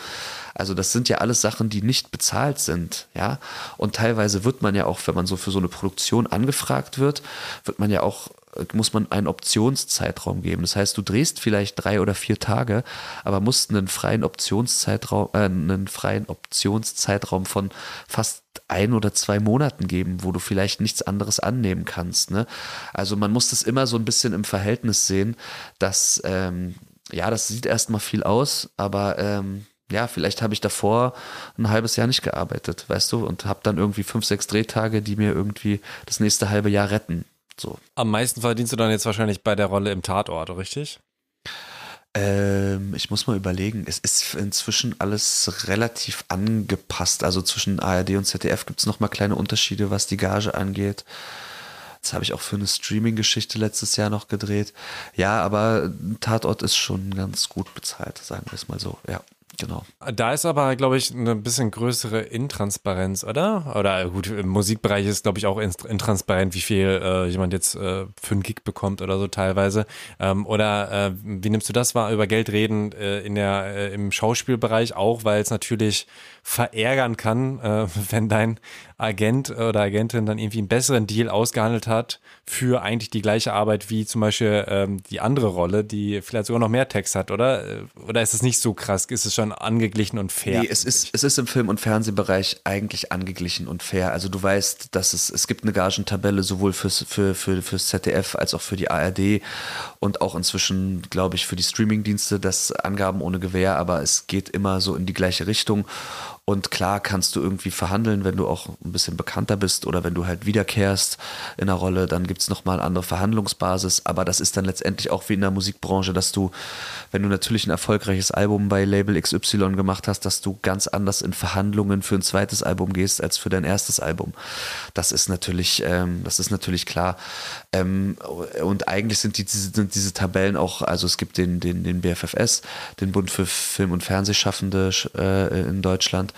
Also das sind ja alles Sachen, die nicht bezahlt sind, ja. Und teilweise wird man ja auch, wenn man so für so eine Produktion angefragt wird, wird man ja auch muss man einen Optionszeitraum geben. Das heißt, du drehst vielleicht drei oder vier Tage, aber musst einen freien Optionszeitraum, äh, einen freien Optionszeitraum von fast ein oder zwei Monaten geben, wo du vielleicht nichts anderes annehmen kannst. Ne? Also man muss das immer so ein bisschen im Verhältnis sehen, dass ähm, ja, das sieht erstmal viel aus, aber ähm, ja, vielleicht habe ich davor ein halbes Jahr nicht gearbeitet, weißt du, und habe dann irgendwie fünf, sechs Drehtage, die mir irgendwie das nächste halbe Jahr retten. So. Am meisten verdienst du dann jetzt wahrscheinlich bei der Rolle im Tatort, richtig? Ähm, ich muss mal überlegen. Es ist inzwischen alles relativ angepasst. Also zwischen ARD und ZDF gibt es nochmal kleine Unterschiede, was die Gage angeht. Das habe ich auch für eine Streaming-Geschichte letztes Jahr noch gedreht. Ja, aber Tatort ist schon ganz gut bezahlt, sagen wir es mal so, ja. Genau. Da ist aber, glaube ich, eine bisschen größere Intransparenz, oder? Oder gut, im Musikbereich ist, glaube ich, auch intransparent, wie viel äh, jemand jetzt äh, für einen Gig bekommt oder so teilweise. Ähm, oder äh, wie nimmst du das wahr, über Geld reden äh, in der, äh, im Schauspielbereich auch, weil es natürlich verärgern kann, äh, wenn dein Agent oder Agentin dann irgendwie einen besseren Deal ausgehandelt hat für eigentlich die gleiche Arbeit wie zum Beispiel ähm, die andere Rolle, die vielleicht sogar noch mehr Text hat, oder? Oder ist es nicht so krass? Ist es schon angeglichen und fair? Nee, es ist, es ist im Film- und Fernsehbereich eigentlich angeglichen und fair. Also du weißt, dass es, es gibt eine Gagentabelle sowohl fürs, für, für, fürs ZDF als auch für die ARD und auch inzwischen, glaube ich, für die Streamingdienste, das Angaben ohne Gewähr, aber es geht immer so in die gleiche Richtung. Und klar kannst du irgendwie verhandeln, wenn du auch ein bisschen bekannter bist oder wenn du halt wiederkehrst in der Rolle, dann gibt es nochmal eine andere Verhandlungsbasis. Aber das ist dann letztendlich auch wie in der Musikbranche, dass du, wenn du natürlich ein erfolgreiches Album bei Label XY gemacht hast, dass du ganz anders in Verhandlungen für ein zweites Album gehst als für dein erstes Album. Das ist natürlich, ähm, das ist natürlich klar. Ähm, und eigentlich sind, die, sind diese Tabellen auch, also es gibt den, den, den BFFS, den Bund für Film- und Fernsehschaffende äh, in Deutschland.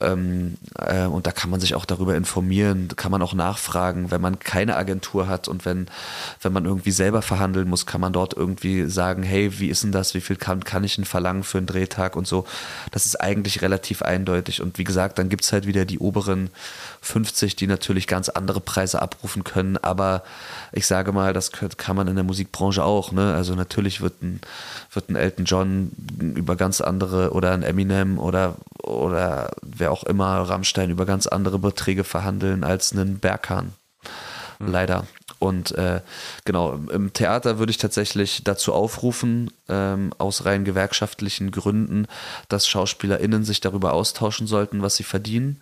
Ähm, äh, und da kann man sich auch darüber informieren, kann man auch nachfragen, wenn man keine Agentur hat und wenn, wenn man irgendwie selber verhandeln muss, kann man dort irgendwie sagen, hey, wie ist denn das, wie viel kann, kann ich denn verlangen für einen Drehtag und so. Das ist eigentlich relativ eindeutig. Und wie gesagt, dann gibt es halt wieder die oberen 50, die natürlich ganz andere Preise abrufen können, aber ich sage mal, das kann man in der Musikbranche auch. Ne? Also natürlich wird ein, wird ein Elton John über ganz andere oder ein Eminem oder, oder wer auch immer Rammstein über ganz andere Beträge verhandeln als einen Berghahn. Mhm. Leider. Und äh, genau, im Theater würde ich tatsächlich dazu aufrufen, ähm, aus rein gewerkschaftlichen Gründen, dass SchauspielerInnen sich darüber austauschen sollten, was sie verdienen.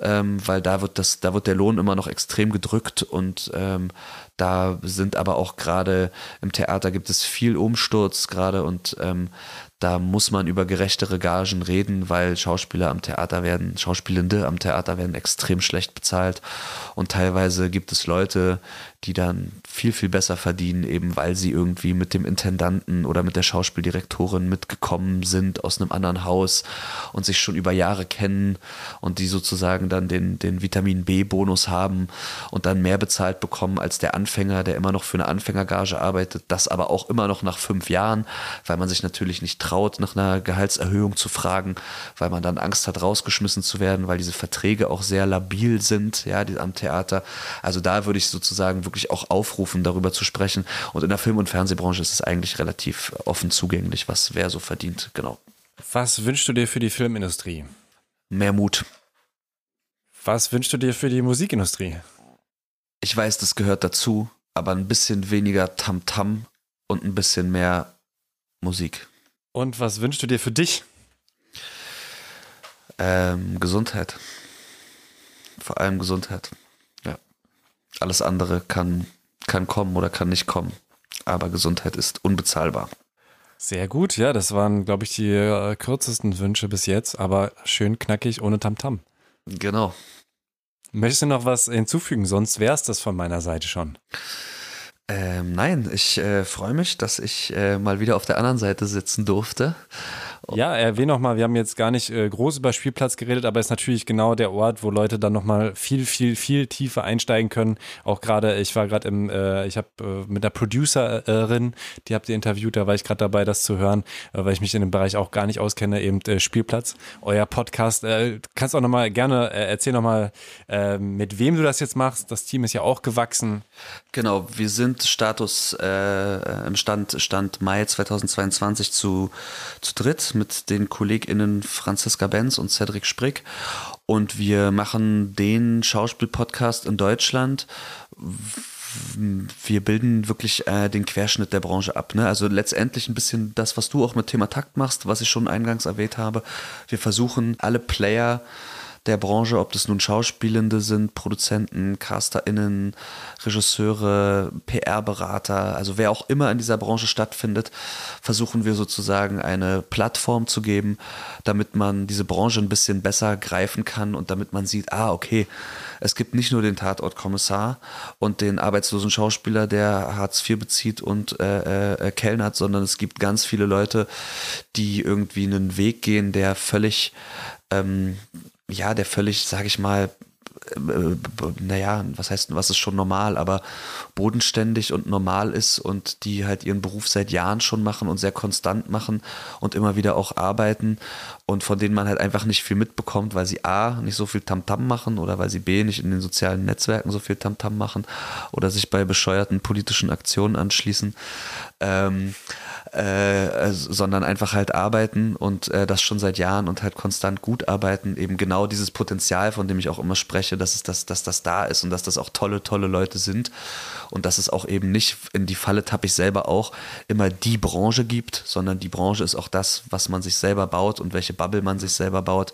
Ähm, weil da wird das, da wird der Lohn immer noch extrem gedrückt und ähm, da sind aber auch gerade im Theater gibt es viel Umsturz gerade und ähm, da muss man über gerechtere Gagen reden, weil Schauspieler am Theater werden, Schauspielende am Theater werden extrem schlecht bezahlt. Und teilweise gibt es Leute, die dann viel, viel besser verdienen, eben weil sie irgendwie mit dem Intendanten oder mit der Schauspieldirektorin mitgekommen sind aus einem anderen Haus und sich schon über Jahre kennen und die sozusagen dann den, den Vitamin B-Bonus haben und dann mehr bezahlt bekommen als der Anfänger, der immer noch für eine Anfängergage arbeitet, das aber auch immer noch nach fünf Jahren, weil man sich natürlich nicht traut, nach einer Gehaltserhöhung zu fragen, weil man dann Angst hat, rausgeschmissen zu werden, weil diese Verträge auch sehr labil sind, ja, die, am Theater. Also da würde ich sozusagen wirklich auch aufrufen, darüber zu sprechen. Und in der Film- und Fernsehbranche ist es eigentlich relativ offen zugänglich, was wer so verdient, genau. Was wünschst du dir für die Filmindustrie? Mehr Mut. Was wünschst du dir für die Musikindustrie? Ich weiß, das gehört dazu, aber ein bisschen weniger Tamtam -Tam und ein bisschen mehr Musik. Und was wünschst du dir für dich? Ähm, Gesundheit. Vor allem Gesundheit. Alles andere kann, kann kommen oder kann nicht kommen. Aber Gesundheit ist unbezahlbar. Sehr gut, ja, das waren, glaube ich, die äh, kürzesten Wünsche bis jetzt, aber schön knackig ohne Tamtam. -Tam. Genau. Möchtest du noch was hinzufügen? Sonst wäre es das von meiner Seite schon. Ähm, nein, ich äh, freue mich, dass ich äh, mal wieder auf der anderen Seite sitzen durfte ja, erwähne nochmal, wir haben jetzt gar nicht äh, groß über Spielplatz geredet, aber es ist natürlich genau der Ort, wo Leute dann nochmal viel, viel, viel tiefer einsteigen können. Auch gerade, ich war gerade im, äh, ich habe äh, mit der Producerin, die habt ihr interviewt, da war ich gerade dabei, das zu hören, äh, weil ich mich in dem Bereich auch gar nicht auskenne, eben Spielplatz, euer Podcast. Kannst auch nochmal gerne, äh, erzähl nochmal, mit wem du das jetzt machst. Das Team ist ja auch gewachsen. Genau, wir sind Status äh, im Stand, Stand Mai 2022 zu, zu dritt mit den KollegInnen Franziska Benz und Cedric Sprick. Und wir machen den Schauspielpodcast in Deutschland wir bilden wirklich äh, den Querschnitt der Branche ab. Ne? Also letztendlich ein bisschen das, was du auch mit Thema Takt machst, was ich schon eingangs erwähnt habe. Wir versuchen alle Player der Branche, ob das nun Schauspielende sind, Produzenten, CasterInnen, Regisseure, PR-Berater, also wer auch immer in dieser Branche stattfindet, versuchen wir sozusagen eine Plattform zu geben, damit man diese Branche ein bisschen besser greifen kann und damit man sieht, ah, okay, es gibt nicht nur den Tatortkommissar und den arbeitslosen Schauspieler, der Hartz IV bezieht und äh, äh, kellnert, sondern es gibt ganz viele Leute, die irgendwie einen Weg gehen, der völlig, ähm, ja, der völlig, sag ich mal, äh, naja, was heißt, was ist schon normal, aber bodenständig und normal ist und die halt ihren Beruf seit Jahren schon machen und sehr konstant machen und immer wieder auch arbeiten und von denen man halt einfach nicht viel mitbekommt, weil sie A, nicht so viel Tamtam -Tam machen oder weil sie B, nicht in den sozialen Netzwerken so viel Tamtam -Tam machen oder sich bei bescheuerten politischen Aktionen anschließen. Ähm, äh, sondern einfach halt arbeiten und äh, das schon seit Jahren und halt konstant gut arbeiten, eben genau dieses Potenzial, von dem ich auch immer spreche, dass, es das, dass das da ist und dass das auch tolle, tolle Leute sind und dass es auch eben nicht in die Falle tappe ich selber auch immer die Branche gibt, sondern die Branche ist auch das, was man sich selber baut und welche Bubble man sich selber baut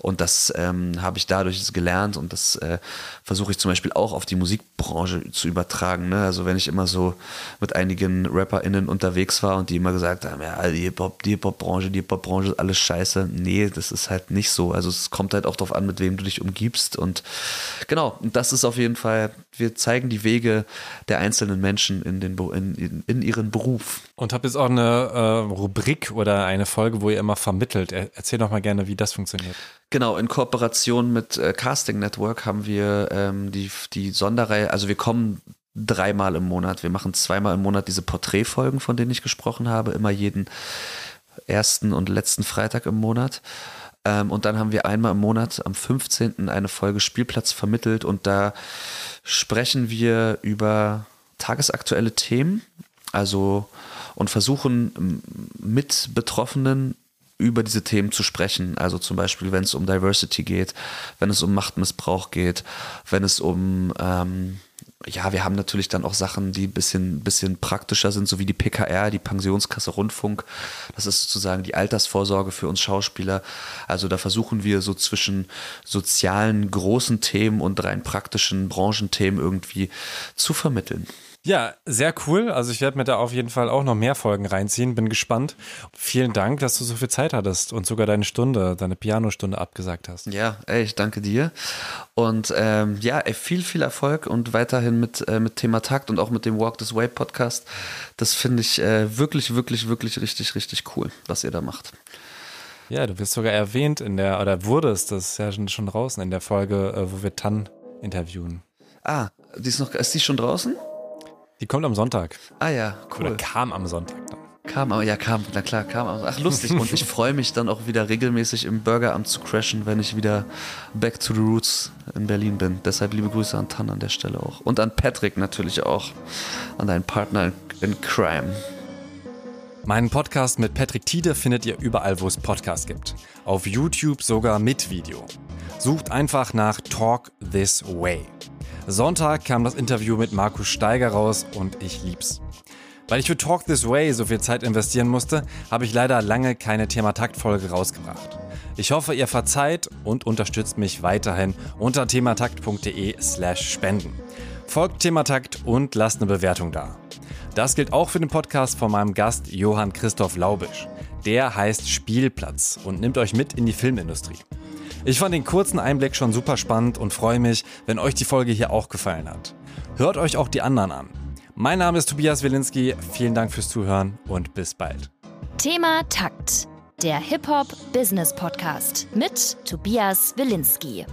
und das ähm, habe ich dadurch gelernt und das äh, versuche ich zum Beispiel auch auf die Musikbranche zu übertragen. Ne? Also wenn ich immer so mit einigen RapperInnen unterwegs war und die immer gesagt haben, ja, die Hip-Hop, die Hip-Hop-Branche, die Hip-Hop-Branche ist alles scheiße. Nee, das ist halt nicht so. Also es kommt halt auch darauf an, mit wem du dich umgibst. Und genau, das ist auf jeden Fall, wir zeigen die Wege der einzelnen Menschen in, den, in, in, in ihren Beruf. Und habe jetzt auch eine äh, Rubrik oder eine Folge, wo ihr immer vermittelt. Erzähl doch mal gerne, wie das funktioniert. Genau, in Kooperation mit äh, Casting Network haben wir ähm, die, die Sonderreihe, also wir kommen dreimal im Monat. Wir machen zweimal im Monat diese Porträtfolgen, von denen ich gesprochen habe, immer jeden ersten und letzten Freitag im Monat. Ähm, und dann haben wir einmal im Monat am 15. eine Folge Spielplatz vermittelt und da sprechen wir über tagesaktuelle Themen, also und versuchen mit Betroffenen über diese Themen zu sprechen. Also zum Beispiel, wenn es um Diversity geht, wenn es um Machtmissbrauch geht, wenn es um ähm, ja, wir haben natürlich dann auch Sachen, die ein bisschen, bisschen praktischer sind, so wie die PKR, die Pensionskasse Rundfunk. Das ist sozusagen die Altersvorsorge für uns Schauspieler. Also da versuchen wir so zwischen sozialen großen Themen und rein praktischen Branchenthemen irgendwie zu vermitteln. Ja, sehr cool. Also ich werde mir da auf jeden Fall auch noch mehr Folgen reinziehen. Bin gespannt. Vielen Dank, dass du so viel Zeit hattest und sogar deine Stunde, deine Pianostunde abgesagt hast. Ja, ey, ich danke dir. Und ähm, ja, ey, viel, viel Erfolg und weiterhin mit, äh, mit Thema Takt und auch mit dem Walk This Way Podcast. Das finde ich äh, wirklich, wirklich, wirklich richtig, richtig cool, was ihr da macht. Ja, du wirst sogar erwähnt in der, oder wurdest, das ist ja schon, schon draußen in der Folge, äh, wo wir Tan interviewen. Ah, die ist noch, ist die schon draußen? Die kommt am Sonntag. Ah ja, cool. Oder kam am Sonntag dann. Kam, aber ja, kam, na klar, kam. Ach, lustig. Und ich freue mich dann auch wieder regelmäßig im Burgeramt zu crashen, wenn ich wieder back to the roots in Berlin bin. Deshalb liebe Grüße an Tan an der Stelle auch. Und an Patrick natürlich auch. An deinen Partner in Crime. Meinen Podcast mit Patrick Tiede findet ihr überall, wo es Podcasts gibt. Auf YouTube sogar mit Video. Sucht einfach nach Talk This Way. Sonntag kam das Interview mit Markus Steiger raus und ich lieb's. Weil ich für Talk This Way so viel Zeit investieren musste, habe ich leider lange keine Thematakt-Folge rausgebracht. Ich hoffe, ihr verzeiht und unterstützt mich weiterhin unter thematakt.de slash spenden. Folgt Thematakt und lasst eine Bewertung da. Das gilt auch für den Podcast von meinem Gast Johann Christoph Laubisch. Der heißt Spielplatz und nimmt euch mit in die Filmindustrie. Ich fand den kurzen Einblick schon super spannend und freue mich, wenn euch die Folge hier auch gefallen hat. Hört euch auch die anderen an. Mein Name ist Tobias Wilinski, vielen Dank fürs Zuhören und bis bald. Thema Takt, der Hip-Hop-Business-Podcast mit Tobias Wilinski.